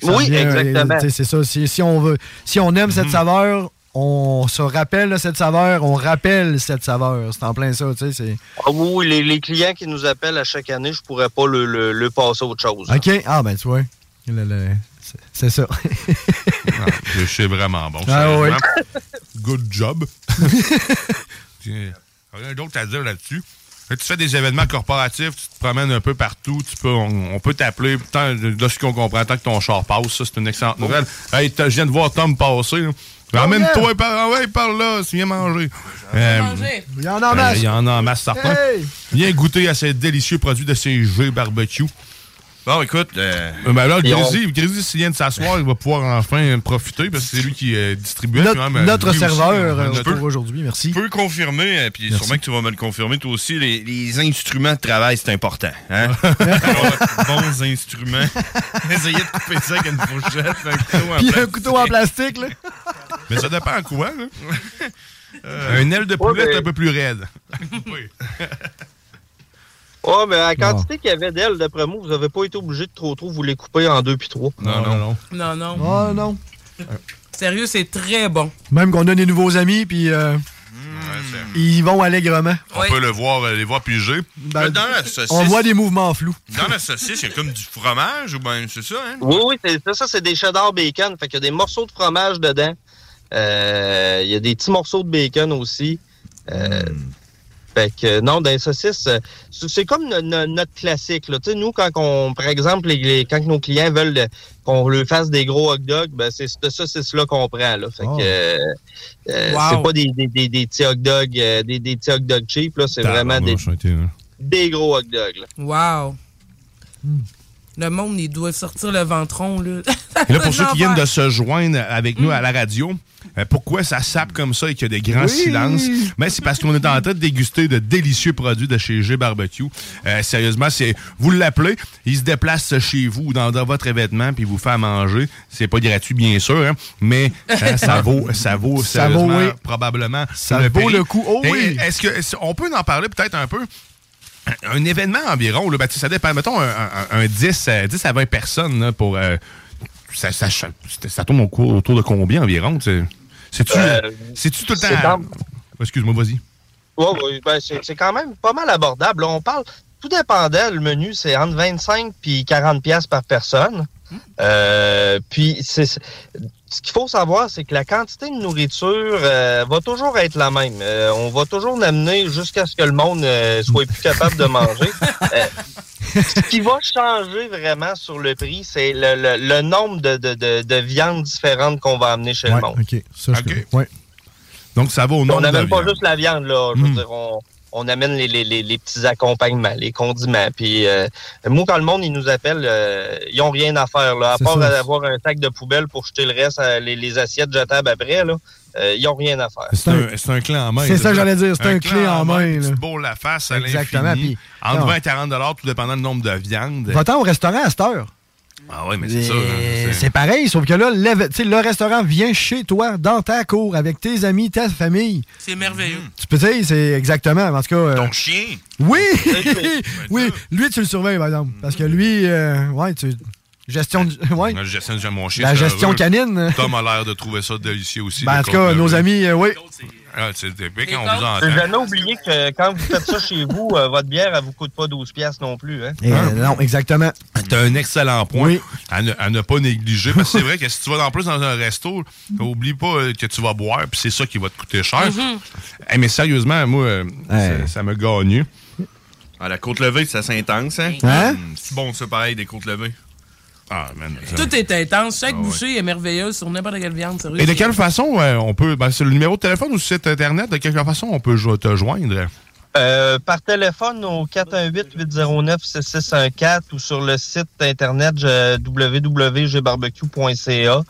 Ça Oui, devient, exactement. C'est ça. Si, si on veut, si on aime cette saveur, on se rappelle de cette saveur, on rappelle cette saveur. C'est en plein ça, tu sais. c'est- Ah oui, les, les clients qui nous appellent à chaque année, je pourrais pas le, le, le passer à autre chose. OK. Ah, ben, tu vois. Le- le- c'est- ça. Le c'est vraiment bon. Ah oui. Good job. Rien d'autre à dire là-dessus. Tu fais des événements corporatifs, tu te promènes un peu partout, tu peux, on, on peut t'appeler, tant de ce qu'on comprend, tant que ton char passe, ça c'est une excellente nouvelle. Hey, je viens de voir Tom passer. là. Emmène-toi par, ah ouais, par là, tu viens manger. Euh, Il y en a en masse. Il y en a en masse, certain. Hey! Viens goûter à ces délicieux produits de CG Barbecue. Bon, écoute. Euh, Euh, ben là, Grizzly, Grizzly, s'il vient de s'asseoir, il va pouvoir enfin profiter parce que c'est lui qui euh. Notre, même, euh, notre lui aussi, serveur euh, notre- pour aujourd'hui, merci. Tu peux confirmer, puis Merci. sûrement que tu vas me le confirmer toi aussi, les, les instruments de travail, c'est important. Hein? Avoir bons instruments. Essayer de couper ça avec une fourchette, un couteau en Puis un plastique. couteau en plastique, là. Mais ça dépend à quoi, là. Un aile de poulet mais- un peu plus raide. Ouais, mais la quantité qu'il y avait d'ailes, d'après moi, vous n'avez pas été obligé de trop trop vous les couper en deux puis trois. Non, non, non. Non, non. Oh, non. Sérieux, c'est très bon. Même qu'on a des nouveaux amis, puis euh, ils y vont allègrement. On peut le voir, euh, les voir piger. Ben, Mais dans la saucisse- on voit des mouvements flous. Dans la saucisse, il y a comme du fromage, ou ben c'est ça, hein? Oui, oui, c'est ça, ça, c'est des cheddar bacon. Fait qu'il y a des morceaux de fromage dedans. Euh, Il y a des petits morceaux de bacon aussi. Euh, Fait que non, dans les saucisses, euh, c'est comme no- no- notre classique. Là. Tu sais, nous, quand on, par exemple, les, les- quand nos clients veulent euh, qu'on leur fasse des gros hot dogs, ben c'est cette saucisse-là qu'on prend. Là. Fait Oh. que euh, euh, Wow. c'est pas des, des, des, des petits hot dogs, euh, des, des petits hot dogs cheap, là, c'est vraiment des, des gros hot dogs. Là. Wow. Le monde, il doit sortir le ventron, là. Et là, pour ceux qui viennent de se joindre avec nous à la radio, euh, pourquoi ça sape comme ça et qu'il y a des grands Oui. silences? Ben, c'est parce qu'on est en train de déguster de délicieux produits de chez G Barbecue. Euh, sérieusement, c'est vous l'appelez, il se déplace chez vous dans, dans votre événement puis il vous fait à manger. C'est pas gratuit, bien sûr, hein, mais euh, ça vaut, ça vaut, Ça vaut, sérieusement, oui. probablement Ça le vaut prix. le coup. Oh oui. Est-ce que on peut en parler peut-être un peu? Un événement environ, là, ben, ça dépend, mettons un, un- un 10, euh, 10 à 20 personnes là, pour. euh, ça, ça, ça, ça tourne au cours- autour de combien environ? C'est-tu Euh, c'est-tu tout le c'est temps? dans- Excuse-moi, vas-y. Ouais, ouais, ben, c'est c'est quand même pas mal abordable. Là, on parle, tout dépendant, le menu, c'est entre 25 puis 40 pièces par personne. Euh, puis, c'est ce qu'il faut savoir, c'est que la quantité de nourriture euh, va toujours être la même. Euh, on va toujours l'amener jusqu'à ce que le monde euh, soit plus capable de manger. Euh, ce qui va changer vraiment sur le prix, c'est le, le- le nombre de, de, de, de viandes différentes qu'on va amener chez le monde. OK. Ça, je- ouais. Donc, ça va au On nombre de n'amène pas viandes. juste la viande, là. Je veux Mm. dire, on, on amène les, les, les, les petits accompagnements, les condiments. Puis, euh, moi, quand le monde, ils nous appellent, euh, ils ont rien à faire, là. À part ça. avoir un sac de poubelle pour jeter le reste, à- les, les assiettes jetables après, là. euh, ils ont rien à faire. C'est un, c'est un clé en main. C'est ça que j'allais dire, c'est un clé clé en main, te bourres la face à Exactement, l'infini. puis- Entre non. 20 et 40 tout dépendant du nombre de viandes. Va-t'en au restaurant à cette heure. Ah oui, mais c'est ça. Hein, C'est pareil, sauf que là, le, tu sais, le restaurant vient chez toi, dans ta cour, avec tes amis, ta famille. C'est merveilleux. Tu peux dire, c'est exactement. En tout cas. Ton chien. Oui! oui, lui, tu le surveilles, par exemple. Parce que lui, euh, ouais, tu. Gestion. du- Ouais. La gestion mon chien. La c'est gestion heureux. canine. Tom a l'air de trouver ça délicieux aussi. Ben, en tout cas, nos amis, euh, oui. Ah, c'est typique, Et on vous entend. Jamais oublié que quand vous faites ça chez vous, euh, votre bière, elle vous coûte pas 12 pièces non plus. Hein? Et, euh, non, exactement. T'as un excellent point à, ne, à ne pas négliger. Parce que c'est vrai que si tu vas en plus dans un resto, oublie pas euh, que tu vas boire, puis c'est ça qui va te coûter cher. Mhm. Eh, mais sérieusement, moi, euh, ça, ça me gagne. Ah, la côte levée, ça s'intense, hein? Hein? Hum, C'est bon, ça, pareil, des côtes levées. Ah, man. Tout est intense. Chaque Ah ouais. bouchée est merveilleuse sur n'importe quelle viande. Sérieux. Et de quelle façon euh, on peut. Ben, c'est le numéro de téléphone ou site internet, de quelle façon on peut jo- te joindre? Euh, par téléphone au 418-809-6614 ou sur le site internet www.gbarbecue.ca.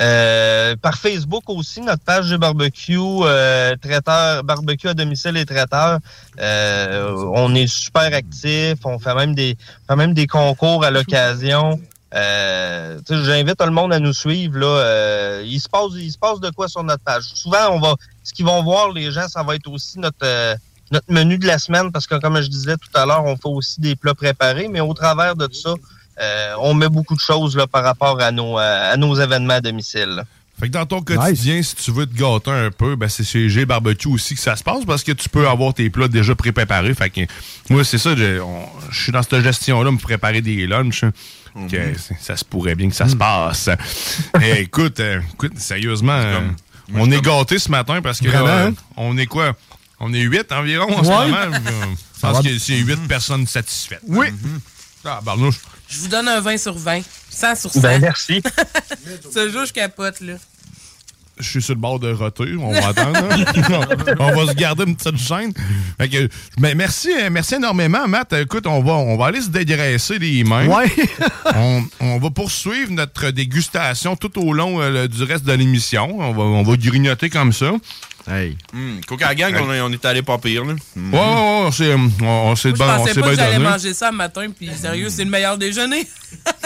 Euh, par Facebook aussi, notre page G-Barbecue, euh, traiteur, barbecue à domicile et traiteur. Euh, on est super actifs, on fait même des, fait même des concours à l'occasion. Euh, tu sais, J'invite tout le monde à nous suivre. Là. Euh, il, se passe, il se passe de quoi sur notre page? Souvent, on va, ce qu'ils vont voir, les gens, ça va être aussi notre, euh, notre menu de la semaine, parce que comme je disais tout à l'heure, on fait aussi des plats préparés, mais au travers de tout ça, euh, on met beaucoup de choses là, par rapport à nos, euh, à nos événements à domicile. là. Fait que dans ton quotidien, si tu veux te gâter un peu, ben c'est chez G Barbecue aussi que ça se passe parce que tu peux avoir tes plats déjà pré-préparés. Fait que moi, c'est ça, je suis dans cette gestion-là, me préparer des lunchs. Mhm. que c'est- ça se pourrait bien que ça se passe. Eh, écoute, euh, écoute, sérieusement, euh, on est gâtés ce matin parce que là, euh, hein? on est quoi? On est huit environ en ce Ouais. moment. Euh, Je pense que c'est huit personnes satisfaites. Oui. Ah, barnouche. Je vous donne un 20 sur 20. 100 sur 100. Ben, merci. Ce jour, je capote, là. Je suis sur le bord de roter, on va attendre. hein. on va se garder une petite chaîne. Fait que, ben, merci, euh, merci énormément, Matt. Écoute, on va, on va aller se dégraisser les mains. Ouais. on, on va poursuivre notre dégustation tout au long euh, du reste de l'émission. On va, on va grignoter comme ça. Hey. Hum, Coca Gang, on, est- on est allé pas pire, là. Hum. Ouais, ouais, ouais, on s'est, on, on s'est Je bien on pensais s'est pas que bien j'allais donné. manger ça le matin, puis sérieux, c'est le meilleur déjeuner.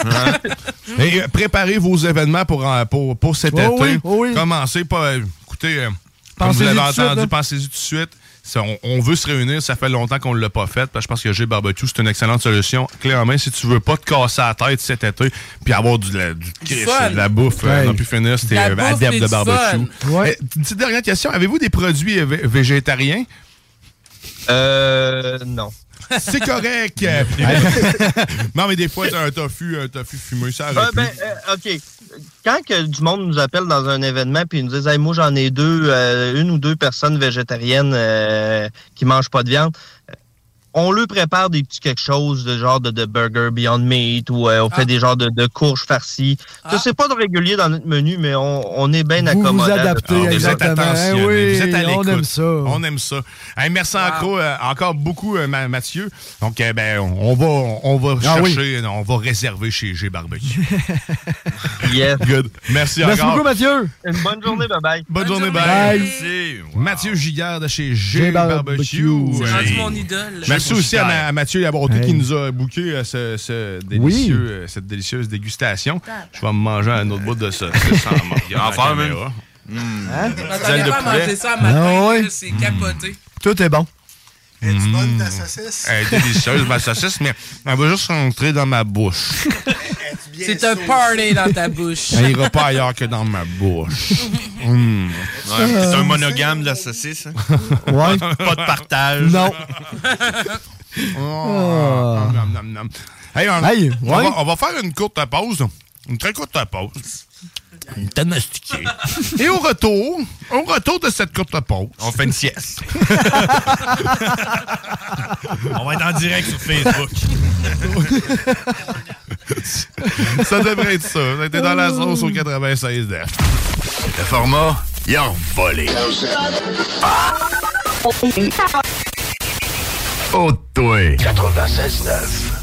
Et euh, préparez vos événements pour, euh, pour, pour cet Oh été. oui, oh oui. Commencez pas. euh, écoutez, euh, comme vous l'avez entendu, là. pensez-y tout de suite. Ça, on, on veut se réunir, ça fait longtemps qu'on ne l'a pas fait. parce que Je pense que G Barbecue, c'est une excellente solution. Clé en main, si tu veux pas te casser la tête cet été, puis avoir du, la- du de la bouffe, euh, Ouais. non plus finir, euh, bouffe adepte de barbecue. Euh, petite dernière question, avez-vous des produits euh, vé- végétariens? Euh, non. C'est correct. Non, mais des fois, t'as un tofu, un tofu fumé, ça ben, euh, OK. Quand que du monde nous appelle dans un événement puis ils nous disent hey, moi j'en ai deux, euh, une ou deux personnes végétariennes euh, qui mangent pas de viande, on leur prépare des petits quelque chose de genre de, de burger Beyond Meat ou euh, on Ah. fait des genres de, de courges farcies. Ça, c'est pas de régulier dans notre menu, mais on, on est bien Vous accommodant. vous adaptez, Ah, vous êtes Eh oui, vous êtes à on l'écoute. aime ça. On aime ça. Hey, merci encore, euh, encore beaucoup, euh, Ma- Mathieu. Donc, euh, ben, on va, on va Ah oui. chercher, on va réserver chez G Barbecue. Yes. Good. Merci, Merci encore. beaucoup, Mathieu. Une bonne journée, bye bye. Bonne, journée, bye. Bye. Merci. Mathieu Giguère de chez G G Barbecue. C'est rendu mon idole. Merci aussi à, Ma- à Mathieu Labonté Hey. qui nous a booké euh, ce, ce délicieux, euh, cette délicieuse dégustation. Je vais me manger un autre bout de ça. Enfin, caméra. Je m'attendais Celle de pas manger ça à matin, Ah c'est capoté. Tout est bon. Est-tu bonne, ta saucisse? Elle est délicieuse, ma saucisse, mais elle va juste rentrer dans ma bouche. C'est un party dans ta bouche. Elle ira pas ailleurs que dans ma bouche. Mmh. Ouais, c'est un monogame de la saucisse. hein? Ouais. Pas de partage. Non. Oh. Nam. Hey, on, Hey, on ouais. va, on va faire une courte pause. Une très courte pause. Une mastiquée. Et au retour, au retour de cette courte pause, On fait une sieste. On va être en direct sur Facebook. ça devrait être ça. On était dans la sauce au 96 def. Le format, il a volé. Oh, toi. 96.9.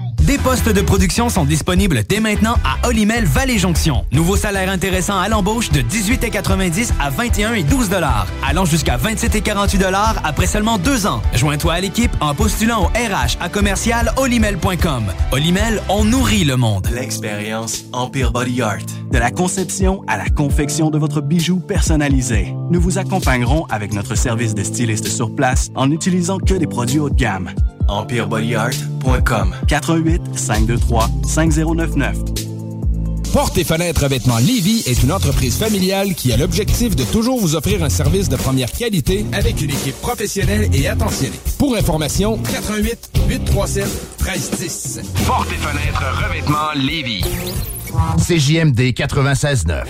Des postes de production sont disponibles dès maintenant à Olimel Valley Jonction. Nouveau salaire intéressant à l'embauche de 18,90 à 21 et 12 dollars, allant jusqu'à 27 et 48 dollars après seulement deux ans. Joins-toi à l'équipe en postulant au RH à commercial olimel.com. Olimel, on nourrit le monde. L'expérience Empire Body Art. De la conception à la confection de votre bijou personnalisé. Nous vous accompagnerons avec notre service de styliste sur place en n'utilisant que des produits haut de gamme. EmpireBodyArt.com 418 523 5099 Porte et fenêtres revêtement Lévis est une entreprise familiale qui a l'objectif de toujours vous offrir un service de première qualité avec une équipe professionnelle et attentionnée. Pour information, 88 837 1310. Porte et fenêtres revêtement Lévis. CJMD 96.9.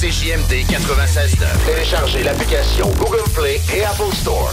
CJMD 96.9. Téléchargez l'application Google Play et Apple Store.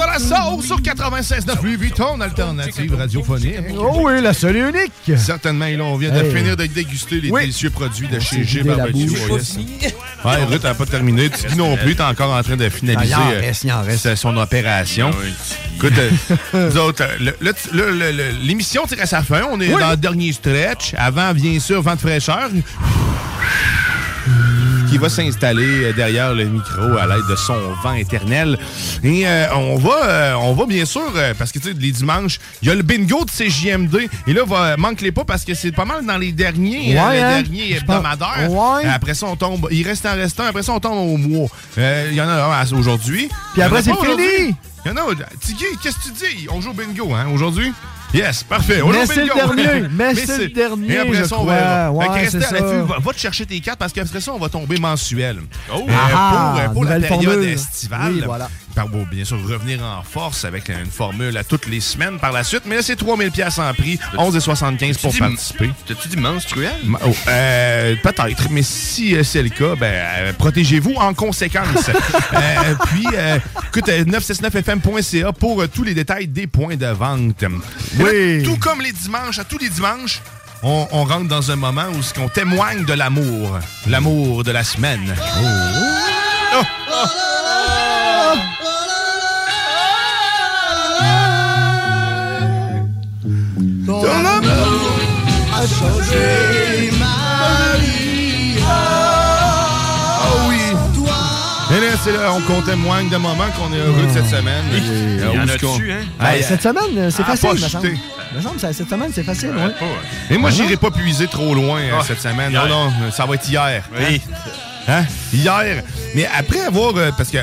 De la sauce sur 96.9 Louis Vuitton, alternative radiophonique. Oh oui, la seule et unique. Certainement, et là, on vient de Hey. finir de déguster les Oui. délicieux produits de On chez G Barbecue. Ouais, Ruth n'a pas terminé. Non plus, t'es encore en train de finaliser Ah, il en reste, en son opération. Écoute, euh, nous autres, euh, l'émission tire à sa fin. On est Oui. dans le dernier stretch. Avant, bien sûr, vent de fraîcheur qui va s'installer euh, derrière le micro à l'aide de son vent éternel. Et euh, on va euh, on va bien sûr, euh, parce que tu sais, les dimanches, il y a le bingo de CJMD. Et là, va, manque-les pas parce que c'est pas mal dans les derniers, Ouais, les hein? derniers hebdomadaires. Ouais. Après ça, on tombe. Il reste un restant. Après ça, on tombe au mois. Il y en a un aujourd'hui. Puis après, en c'est fini. Il y en a. Tiggy, qu'est-ce que tu dis? On joue au bingo, hein, aujourd'hui? Yes, parfait. On Mais c'est le dernier. Mais c'est le dernier, Et après je ça, on crois. verra. Ouais, Fait que restez c'est à ça. l'affût. Va, va te chercher tes cartes parce qu'après ça, on va tomber mensuel. Euh, Ah, pour euh, pour la période formule. estivale. Oui, voilà. Par- bien sûr, revenir en force avec une formule à toutes les semaines par la suite. Mais là, c'est 3000 pièces en prix, 11,75 pour participer. T'as-tu dit menstruel? Oh, euh, Peut-être, mais si euh, c'est le cas, ben, euh, protégez-vous en conséquence. Euh, puis, euh, écoute, euh, 969fm.ca pour tous les détails des points de vente. Là, tout comme les dimanches, à tous les dimanches, on, on rentre dans un moment où ce qu'on témoigne de l'amour. L'amour de la semaine. Oh, oh. A changé ma vie. Ah oui! Et là, c'est là, on qu'on témoigne de moments qu'on est heureux de cette semaine. Il y Euh, en où a est-ce qu'on- dessus, hein? Ah, Ben, cette semaine, euh, c'est Ah, facile, me semble. Me semble, cette semaine, c'est facile, ouais. Et moi, Ben j'irai pas puiser trop loin euh, Ah, cette semaine. hier. Non, non, ça va être hier. Oui. Hein? Hier. Mais après avoir. euh, parce que.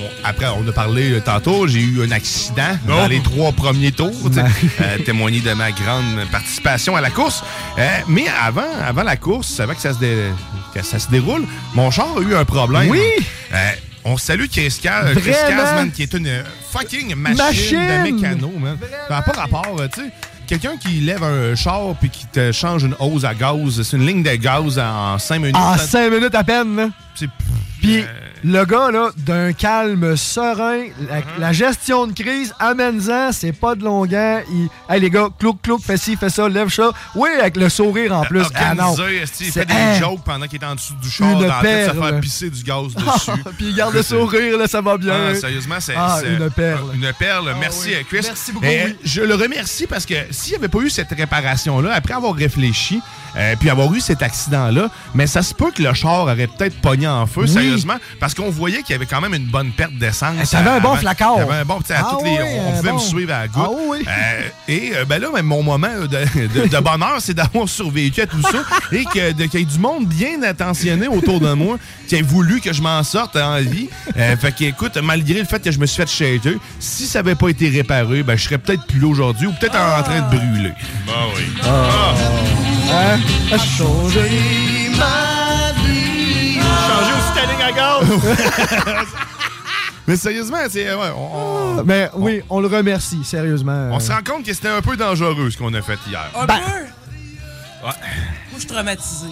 On- après, on a parlé euh, tantôt, j'ai eu un accident dans Oh. les trois premiers tours, Ben. euh, témoigner de ma grande participation à la course. Euh, mais avant, avant la course, avant que ça se, dé- que ça se déroule, mon char a eu un problème. Oui. Euh, on salue Chris man, qui est une fucking machine, Machine. de mécano, man. Ça n'a pas rapport, tu sais. Quelqu'un qui lève un char puis qui te change une hose à gaz, c'est une ligne de gaz en 5 minutes. En cinq minutes à peine, là. Puis Euh, le gars, là, d'un calme serein, la, la gestion de crise, amène-en, c'est pas de longueur. Il, hey, les gars, clouc, clouc, fais ci, fais ça, lève ça. Oui, avec le sourire en plus. Ah non. il fait des hein. jokes pendant qu'il est en dessous du char, Une dans la tête, perle. faire pisser du gaz dessus. Puis il garde le sourire, là, ça va bien. Ah, sérieusement, c'est Ah, une perle. Une perle. Merci, oui. Chris. Merci beaucoup, Et, oui. Je le remercie parce que s'il n'y avait pas eu cette réparation-là, après avoir réfléchi, euh, puis avoir eu cet accident-là, mais ça se peut que le char aurait peut-être pogné en feu, Oui. sérieusement, parce qu'on voyait qu'il y avait quand même une bonne perte d'essence. Eh, t'avais un bon flacard. T'avais un bon, à Ah toutes les- on un pouvait bon. me suivre à la goutte. Ah oui. Euh, et euh, ben là, ben, mon moment de, de- de bonheur, c'est d'avoir survécu à tout ça et que- de- qu'il y ait du monde bien attentionné autour de moi qui ait voulu que je m'en sorte en vie. Euh, fait qu'écoute, malgré le fait que je me suis fait shaker, si ça avait pas été réparé, ben, je serais peut-être plus là aujourd'hui ou peut-être en train de brûler. Ah oui. Hein? A changé ma vie. Changer au styling à gaz. Mais sérieusement, c'est. ouais, on, on- Mais oui, on le remercie, sérieusement. on se rend compte que c'était un peu dangereux ce qu'on a fait hier. Un Ben, peu? Ouais. Moi, je suis traumatisé.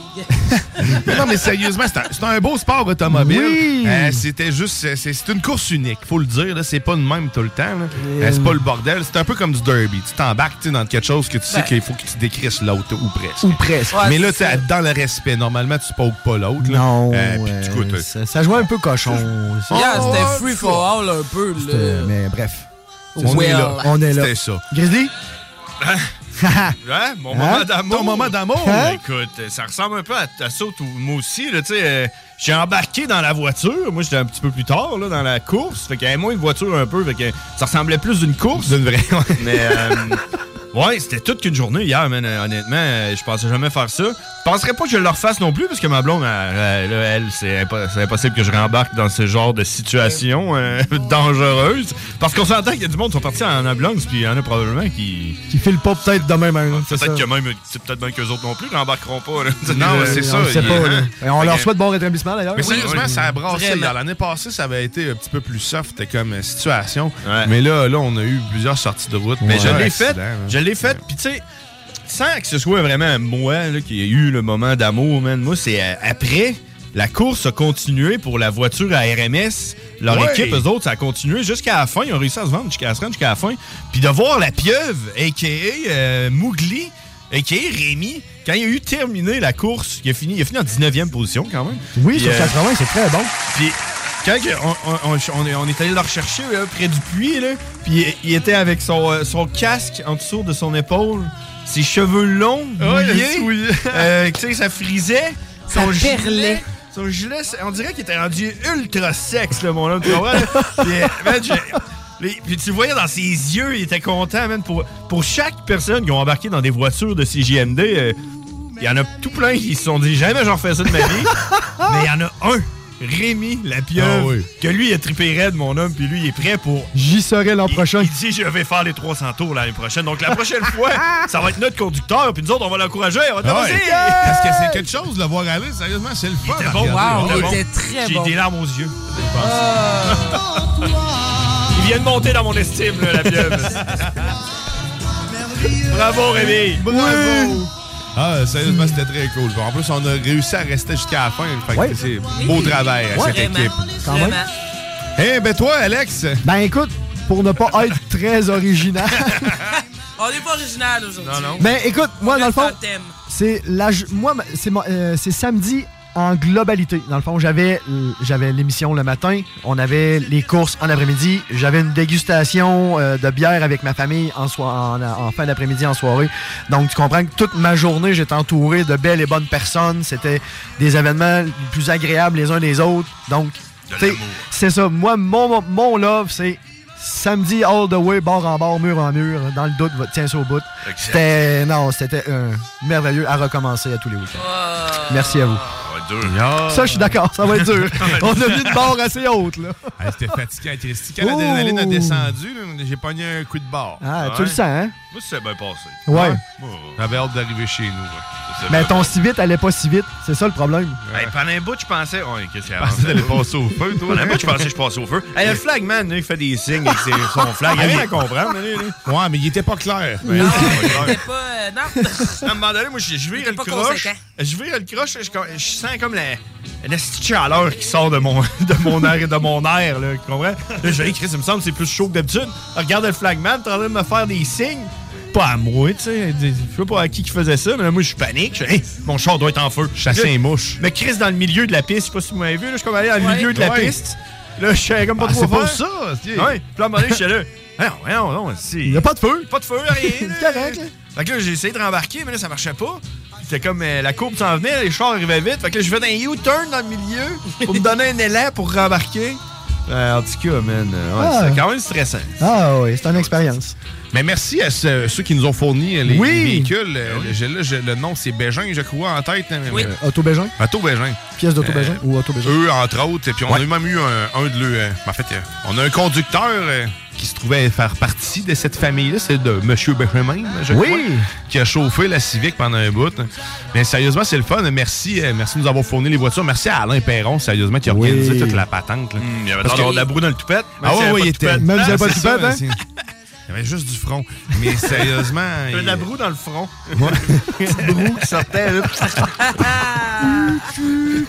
Mais non, mais sérieusement, c'est un, beau sport automobile. Oui. Euh, C'était juste. c'est- une course unique, faut le dire. là. C'est pas le même tout le temps. là. Euh, c'est pas le bordel. C'est un peu comme du derby. Tu t'embarques dans quelque chose que tu sais Ben. qu'il faut que tu décrisses l'autre ou presque. Ou presque. Ouais, mais là, dans le respect, normalement, tu poques pas l'autre. Non, Euh, puis, euh, écoute, ça, ça jouait un peu cochon. ça. Yeah, Oh, c'était free for all un peu. Mais bref, on Well. est là. on est là. C'était ça. Grizzly? Ouais, mon Hein? moment d'amour. Ton moment d'amour? Ben, Écoute, ça ressemble un peu à, à ça, tout- moi aussi. Là, tu sais, euh, j'ai embarqué dans la voiture. Moi, j'étais un petit peu plus tard là, dans la course. Fait qu'il y avait moins de voiture un peu. Fait que ça ressemblait plus d'une course. D'une vraie. Mais, euh, ouais, c'était toute qu'une journée hier, man. Euh, Honnêtement, euh, je pensais jamais faire ça. Je penserais pas que je le refasse non plus, parce que ma blonde, elle, elle, c'est impo- c'est impossible que je rembarque dans ce genre de situation euh, dangereuse. Parce qu'on s'entend qu'il y a du monde qui sont partis en ambulance, puis il y en a probablement qui. Qui file pas peut-être de même. hein, c'est Peut-être que même, c'est peut-être bien qu'eux autres non plus rembarqueront pas. là. Non, Euh, c'est ça. On pas. hein? Et on leur souhaite bon rétablissement d'ailleurs. Mais sérieusement, ça a brassé. L'année passée, ça avait été un petit peu plus soft comme situation. Mais là, là, on a eu plusieurs sorties de route. Mais je l'ai fait. Je l'ai fait. Puis tu sais, sans que ce soit vraiment moi là, qui ai eu le moment d'amour, man. Moi, c'est euh, après. La course a continué pour la voiture à RMS. Leur Ouais. équipe, eux autres, ça a continué jusqu'à la fin. Ils ont réussi à se vendre jusqu'à rendre jusqu'à la fin. Puis de voir la pieuvre, a.k.a. euh, Mougli, a.k.a. Rémi, quand il a eu terminé la course, il a fini, il a fini en 19e position quand même. Oui, Puis, sur euh, 80, c'est très bon. puis quand on, on- on- on est, allé le rechercher là, près du puits, là, puis il, était avec son, euh, son casque en dessous de son épaule, ses cheveux longs, mouillés, mouillé. euh, tu sais, ça frisait. Son Ça gilet, perlait. son gilet, on dirait qu'il était rendu ultra sexe, là, mon homme, tu? Puis, euh, puis tu le voyais dans ses yeux, il était content, man. Pour, pour chaque personne qui ont embarqué dans des voitures de CJMD, euh, il y en a tout plein qui se sont dit jamais j'en refais ça de ma vie. mais il y en a un, Rémi, la pieuvre, Ah oui. que lui, il a trippé raide, mon homme, puis lui, il est prêt pour. J'y serai l'an prochain. Il dit je vais faire les 300 tours l'année prochaine. Donc la prochaine fois, ça va être notre conducteur, puis nous autres, on va l'encourager. On va Ah! Parce que c'est quelque chose de le voir aller. Sérieusement, c'est le fun. C'était à bon, wow, il bon. était très J'ai bon. des larmes aux yeux. Il vient de monter dans mon estime, là, la pieuvre. Bravo, Rémi! Bravo! Ah, sérieusement, c'était très cool. En plus, on a réussi à rester jusqu'à la fin. Fait que Ouais. c'est beau travail à cette Vraiment. équipe. Quand même. Eh ben toi, Alex, Ben écoute, pour ne pas être très original. On n'est pas original aujourd'hui. Non, non. Mais écoute, moi, dans le fond, c'est moi c'est euh, c'est samedi en globalité. Dans le fond, j'avais euh, j'avais l'émission le matin, on avait les courses en après-midi, j'avais une dégustation euh, de bière avec ma famille en, soi- en, en fin d'après-midi en soirée. Donc tu comprends que toute ma journée, j'étais entouré de belles et bonnes personnes, c'était des événements les plus agréables les uns des autres. Donc c'est ça, moi mon mon love c'est Samedi, all the way, bord en bord, mur en mur, dans le doute, tiens ça au bout. C'était, non, c'était euh, merveilleux à recommencer à tous les week-ends. Merci à vous. Ça je suis d'accord, ça va être dur. On a mis une barre assez haute, là. Hey, C'était fatiguant, Christy. Quand l'adrénaline a Oh. descendu, j'ai pogné un coup de barre. Ah, tu le sens, hein? Moi, c'est bien passé. Ouais. J'avais hâte d'arriver chez nous. ouais. Mais ton si vite allait pas si vite. C'est ça le problème. Hey, pendant un bout, je pensais. Oh, qu'est-ce qu'il y a? Pensais d'aller passer au feu, toi. Pendant un bout, je pensais que je passais au feu. Hey, le flagman, là, il fait des signes avec son flag. Il y a rien à comprendre. Ouais, mais il était pas clair. Non, c'est pas pas. Euh, non. À un moment donné, moi, je, je vire le croche. Je vire le croche, je, je sens comme la, la chaleur qui sort de mon, de mon air, de mon air, là, tu comprends? Là, je vais Chris, il me semble que c'est plus chaud que d'habitude. Regarde le flagman, t'es en train de me faire des signes. Pas à moi, tu sais. Je sais pas à qui qui faisait ça, mais là, moi, je panique. Je fais, Hey, mon char doit être en feu. Chassé Là, un mouche. Mais Chris, dans le milieu de la piste, je sais pas si vous m'avez vu, là, je suis comme allé dans le Ouais. milieu de la Ouais. piste. Là, je savais comme pas Ah, trop c'est pour ça. Ouais. Puis là, à un moment donné, j'étais là. Non, non, non. Il n'y a pas de feu. Pas de feu, rien. C'est correct, là. Fait que là, j'ai essayé de rembarquer, mais là, ça marchait pas. C'était comme euh, la courbe s'en venait, les chars arrivaient vite. Fait que là, je faisais un U-turn dans le milieu pour me donner un élan pour rembarquer. Euh, en tout cas, man, euh, ouais, Ah. c'était quand même stressant. Ah oui, c'est une expérience. Mais merci à ce- ceux qui nous ont fourni les, Oui. les véhicules. Le- j'ai- là, j'ai- le nom, c'est Bégin, je crois, en tête. hein, Oui. Auto Bégin? Auto Bégin. Pièce d'auto Bégin ou auto Bégin? Eux, entre autres. Et puis, on Ouais. a même eu un, un de leurs. euh, en fait, euh, on a un conducteur euh, qui se trouvait faire partie de cette famille-là. C'est de M. Benjamin, je Oui. crois, qui a chauffé la Civic pendant un bout. Mais sérieusement, c'est le fun. Merci, euh, merci de nous avoir fourni les voitures. Merci à Alain Perron, sérieusement, qui a Oui. organisé toute la patente. là. Il y avait Parce d'avoir que- de la broue dans le toupette. Ah ouais, pas il était. Même s'il y avait pas de toupette, hein? Il y avait juste du front. Mais sérieusement. Il y avait de la broue dans le front. Ouais. Petite broue qui sortait, là.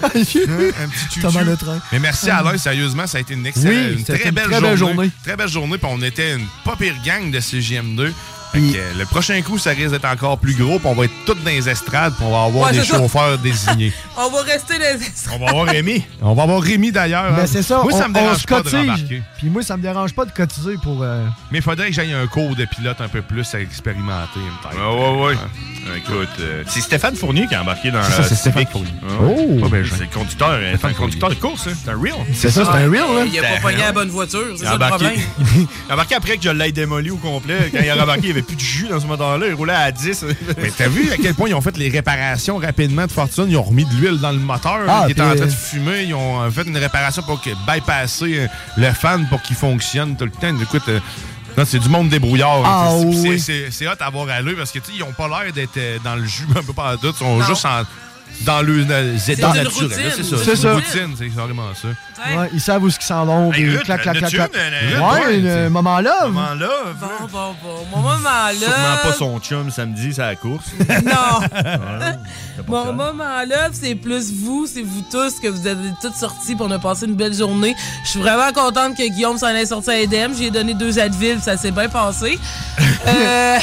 un petit Thomas chouchou. Le Train. Mais merci Alain, sérieusement, ça a été une excellente, Oui, une très une belle très journée. belle journée. Très belle journée, puis on était une pas pire gang de CGM2. Que, euh, le prochain coup, ça risque d'être encore plus gros, puis on va être tous dans les estrades, puis on va avoir Ouais, des chauffeurs désignés. On va rester les On va avoir Rémi. On va avoir Rémi d'ailleurs. Mais hein. c'est ça, Moi, ça me dérange pas de rembarquer. Puis moi, ça me dérange pas de cotiser pour. euh, Mais il faudrait que j'aille un cours de pilote un peu plus à expérimenter. une tête. Ouais, ouais, ouais. Écoute, euh, c'est Stéphane Fournier qui a embarqué dans C'est ça, la c'est Stéphane. Fournier. Ah, Oh! Pas bien c'est le conducteur, euh, c'est un conducteur de course, hein. c'est un real. C'est ça, c'est un real, là. Il a pas pogné la bonne voiture, c'est Il a ça le embarqué. problème. il a embarqué après que je l'ai démoli au complet. Quand il a embarqué, il n'y avait plus de jus dans ce moteur-là. Il roulait à 10. Mais t'as vu à quel point ils ont fait les réparations rapidement de fortune? Ils ont remis de l'huile dans le moteur Ah, qui était en train de fumer. Ils ont euh, fait une réparation pour que, bypasser euh, le fan pour qu'il fonctionne tout le temps. Écoute, euh, non, c'est du monde débrouillard. Ah, hein. C'est- oui. c'est- hot à avoir à l'œil parce que tu sais, ils ont pas l'air d'être dans le jus un peu par tout. Ils sont juste en- dans le euh, C'est état une naturel. C'est ça. C'est ça. une routine, c'est carrément ça. Ouais, ils savent où ce qu'ils s'en vont. Clac, clac, la clac, Ouais, ouais, le c'est- moment là. Moment là. Bon, bon, bon. Mon moment là. Sûrement pas son chum samedi, c'est la course. Non. Mon moment là, c'est plus vous, c'est vous tous que vous êtes tous sortis pour on a passé une belle journée. Je suis vraiment contente que Guillaume s'en ait sorti à Edem. J'ai donné deux Advil, ça s'est bien passé. Euh.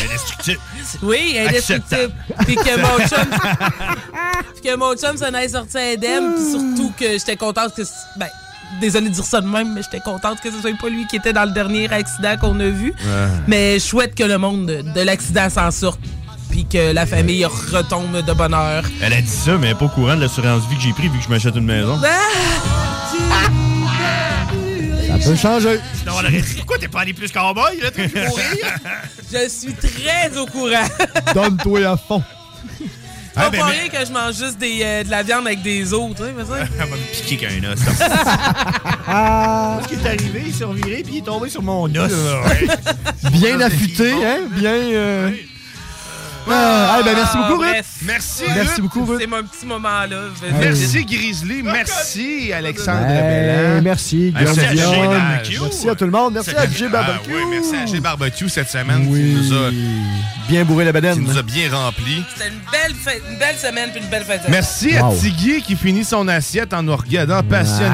Oui, indestructible. Puis que mon chum, puis que mon chum s'en ait sorti Edem. Puis surtout que j'étais contente que, ben, désolé de dire ça de même, mais j'étais contente que ce soit pas lui qui était dans le dernier accident qu'on a vu. Mais je souhaite que le monde de, de l'accident s'en sorte. Puis que la famille retombe de bonheur. Elle a dit ça, mais elle est pas au courant de l'assurance vie que j'ai pris vu que je m'achète une maison. Ça peut changer. Sinon, on aurait dit pourquoi t'es pas allé plus cowboy, là, t'as pu mourir? Je suis très au courant. Donne-toi à fond. Pas Ah, ben, pour mais- rien que je mange juste des, euh, de la viande avec des os, tu sais, mais ça. Elle va me piquer qu'un os. Ah, Qu'est-ce qui est arrivé? Il s'est reviré puis il est tombé sur mon os. bien affûté, hein? Bien. euh, Ah, eh ben, merci beaucoup, Ruth. bref. Merci, Merci beaucoup, Ruth. C'est mon petit moment là. Merci, Grizzly. Merci, Alexandre Belland. merci, Merci à Guillaume Jay Dion. Barbecue. Merci à tout le monde. Merci à Barbecue. Ah, oui, merci à Jay Barbecue cette semaine Oui. qui nous a, Bien bourré la qui bedaine. nous a bien rempli. C'était une belle, fête- une belle semaine puis une belle fête. Merci à Tiggy qui finit son assiette en nous regardant passionnément.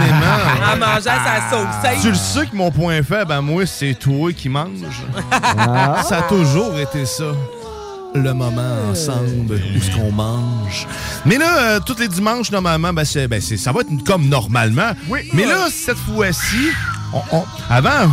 En mangeant sa sauce. Tu le sais que mon point faible à moi, c'est toi qui manges. Ah. Ça a toujours été ça. Le moment ensemble où ce qu'on mange. Mais là, euh, tous les dimanches, normalement, ben, c'est- ben, c'est- ça va être comme normalement. Mais là, cette fois-ci, on- on- avant...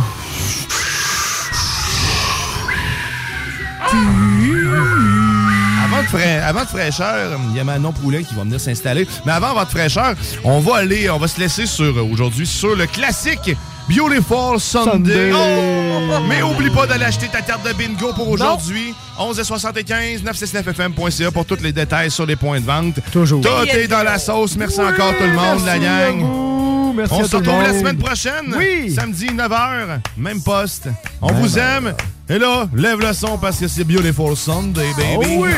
Avant de, fra- avant de fraîcheur, il y a Manon Poulet qui va venir s'installer. Mais avant votre fraîcheur, on va aller, on va se laisser sur euh, aujourd'hui sur le classique Beautiful Sunday. Sunday. Oh! Mais oublie pas d'aller acheter ta carte de bingo pour aujourd'hui. 11,75, 969fm.ca pour tous les détails sur les points de vente. Toujours. Tout est dans la sauce. Merci encore tout le monde, la gang. vous. Merci On à se tout retrouve la semaine prochaine. Oui. Samedi, 9h, même poste. On vous ben, aime. Et là, lève le son parce que c'est Beautiful Sunday, baby. Oh oui.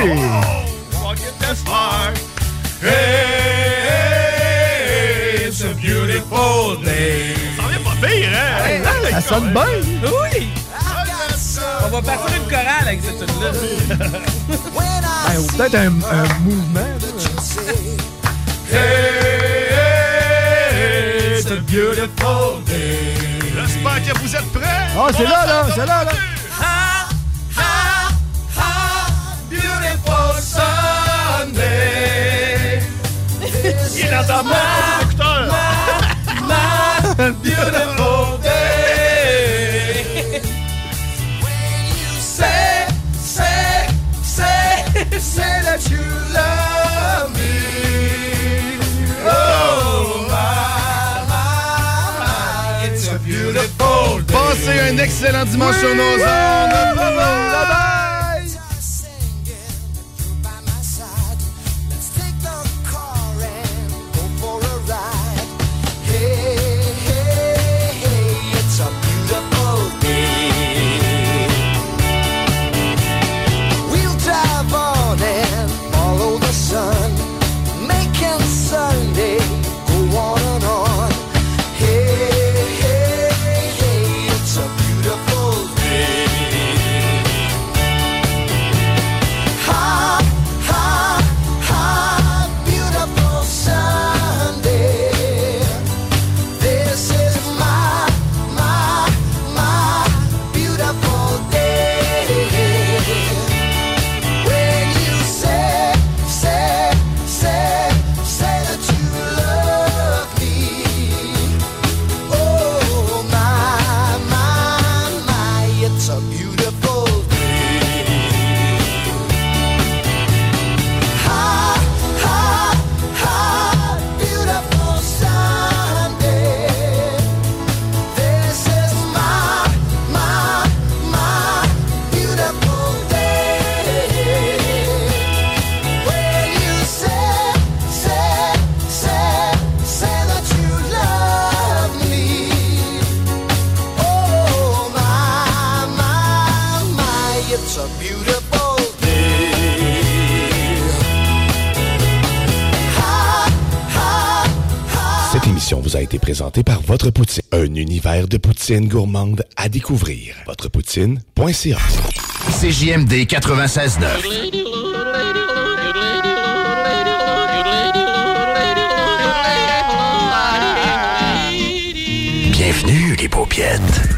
Hey, it's a beautiful day. Pire, hein? Hey, ça sonne bien. Oui! On va partir une chorale avec cette tune-là. Ben, ou Peut-être un, un mouvement. là. It's a beautiful day. J'espère que vous êtes prêts. Ah, c'est là, là, c'est là, là. Beautiful Sunday. Il est dans ta main, Passez un excellent dimanche sur nos ondes. A été présenté par Votre Poutine, un univers de poutine gourmande à découvrir. Votrepoutine.ca CJMD 96.9. Bienvenue, les paupiètes.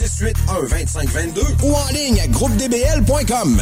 681 2522 ou en ligne à groupedbl.com.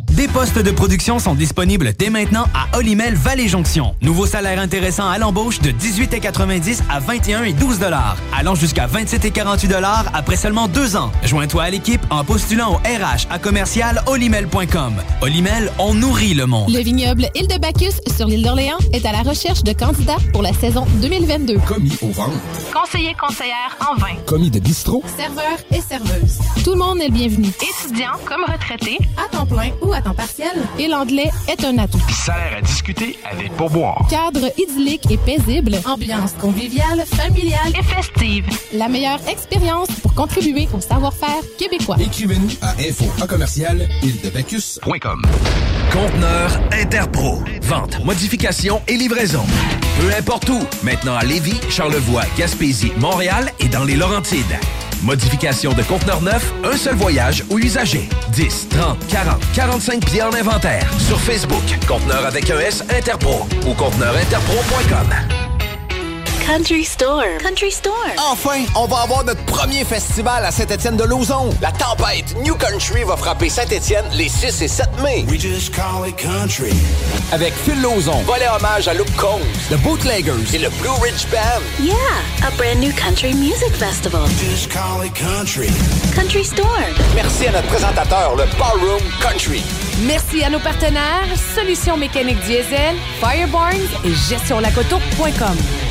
Des postes de production sont disponibles dès maintenant à Olimel Valley Jonction. Nouveau salaire intéressant à l'embauche de 18,90 à 21 et 12 dollars, allant jusqu'à 27 et 48 dollars après seulement deux ans. Joins-toi à l'équipe en postulant au RH à commercial olimel.com. Olimel, on nourrit le monde. Le vignoble Île de Bacchus sur l'île d'Orléans est à la recherche de candidats pour la saison 2022. Commis au ventre. Conseiller conseillère en vin. Commis de bistrot. Serveur et serveuse. Tout le monde est le bienvenu. Étudiant comme retraité, à temps plein ou à temps partiel. Et l'anglais est un atout. Salaire à discuter avec pourboire. Cadre idyllique et paisible. Ambiance conviviale, familiale et festive. La meilleure expérience pour contribuer au savoir-faire québécois. Écrivez-nous à info à commercial. Conteneur Interpro. Vente, modification et livraison. Peu importe où. Maintenant à Lévis, Charlevoix, Gaspésie, Montréal et dans les Laurentides. Modification de conteneur neuf, un seul voyage ou usager. 10, 30, 40, 45 pieds en inventaire. Sur Facebook, conteneur avec un S Interpro ou conteneurinterpro.com. Country Store. Country Store. Enfin, on va avoir notre premier festival à Saint-Étienne de Lauzon. La tempête New Country va frapper Saint-Étienne les 6 et 7 mai. We just call it country. Avec Phil Lauzon, volet hommage à Luke Combs, The Bootleggers et le Blue Ridge Band. Yeah, a brand new country music festival. Just call it country. Country Store. Merci à notre présentateur, le Ballroom Country. Merci à nos partenaires Solutions mécaniques diesel, Firebarns et gestionlacoto.com.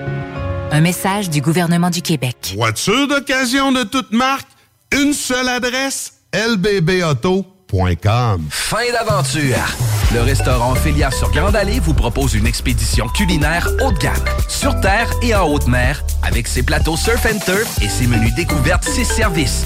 Un message du gouvernement du Québec. Voiture d'occasion de toute marque, une seule adresse, lbbauto.com. Fin d'aventure. Le restaurant Félia sur Grande Allée vous propose une expédition culinaire haut de gamme, sur terre et en haute mer, avec ses plateaux surf and turf et ses menus découvertes, ses services.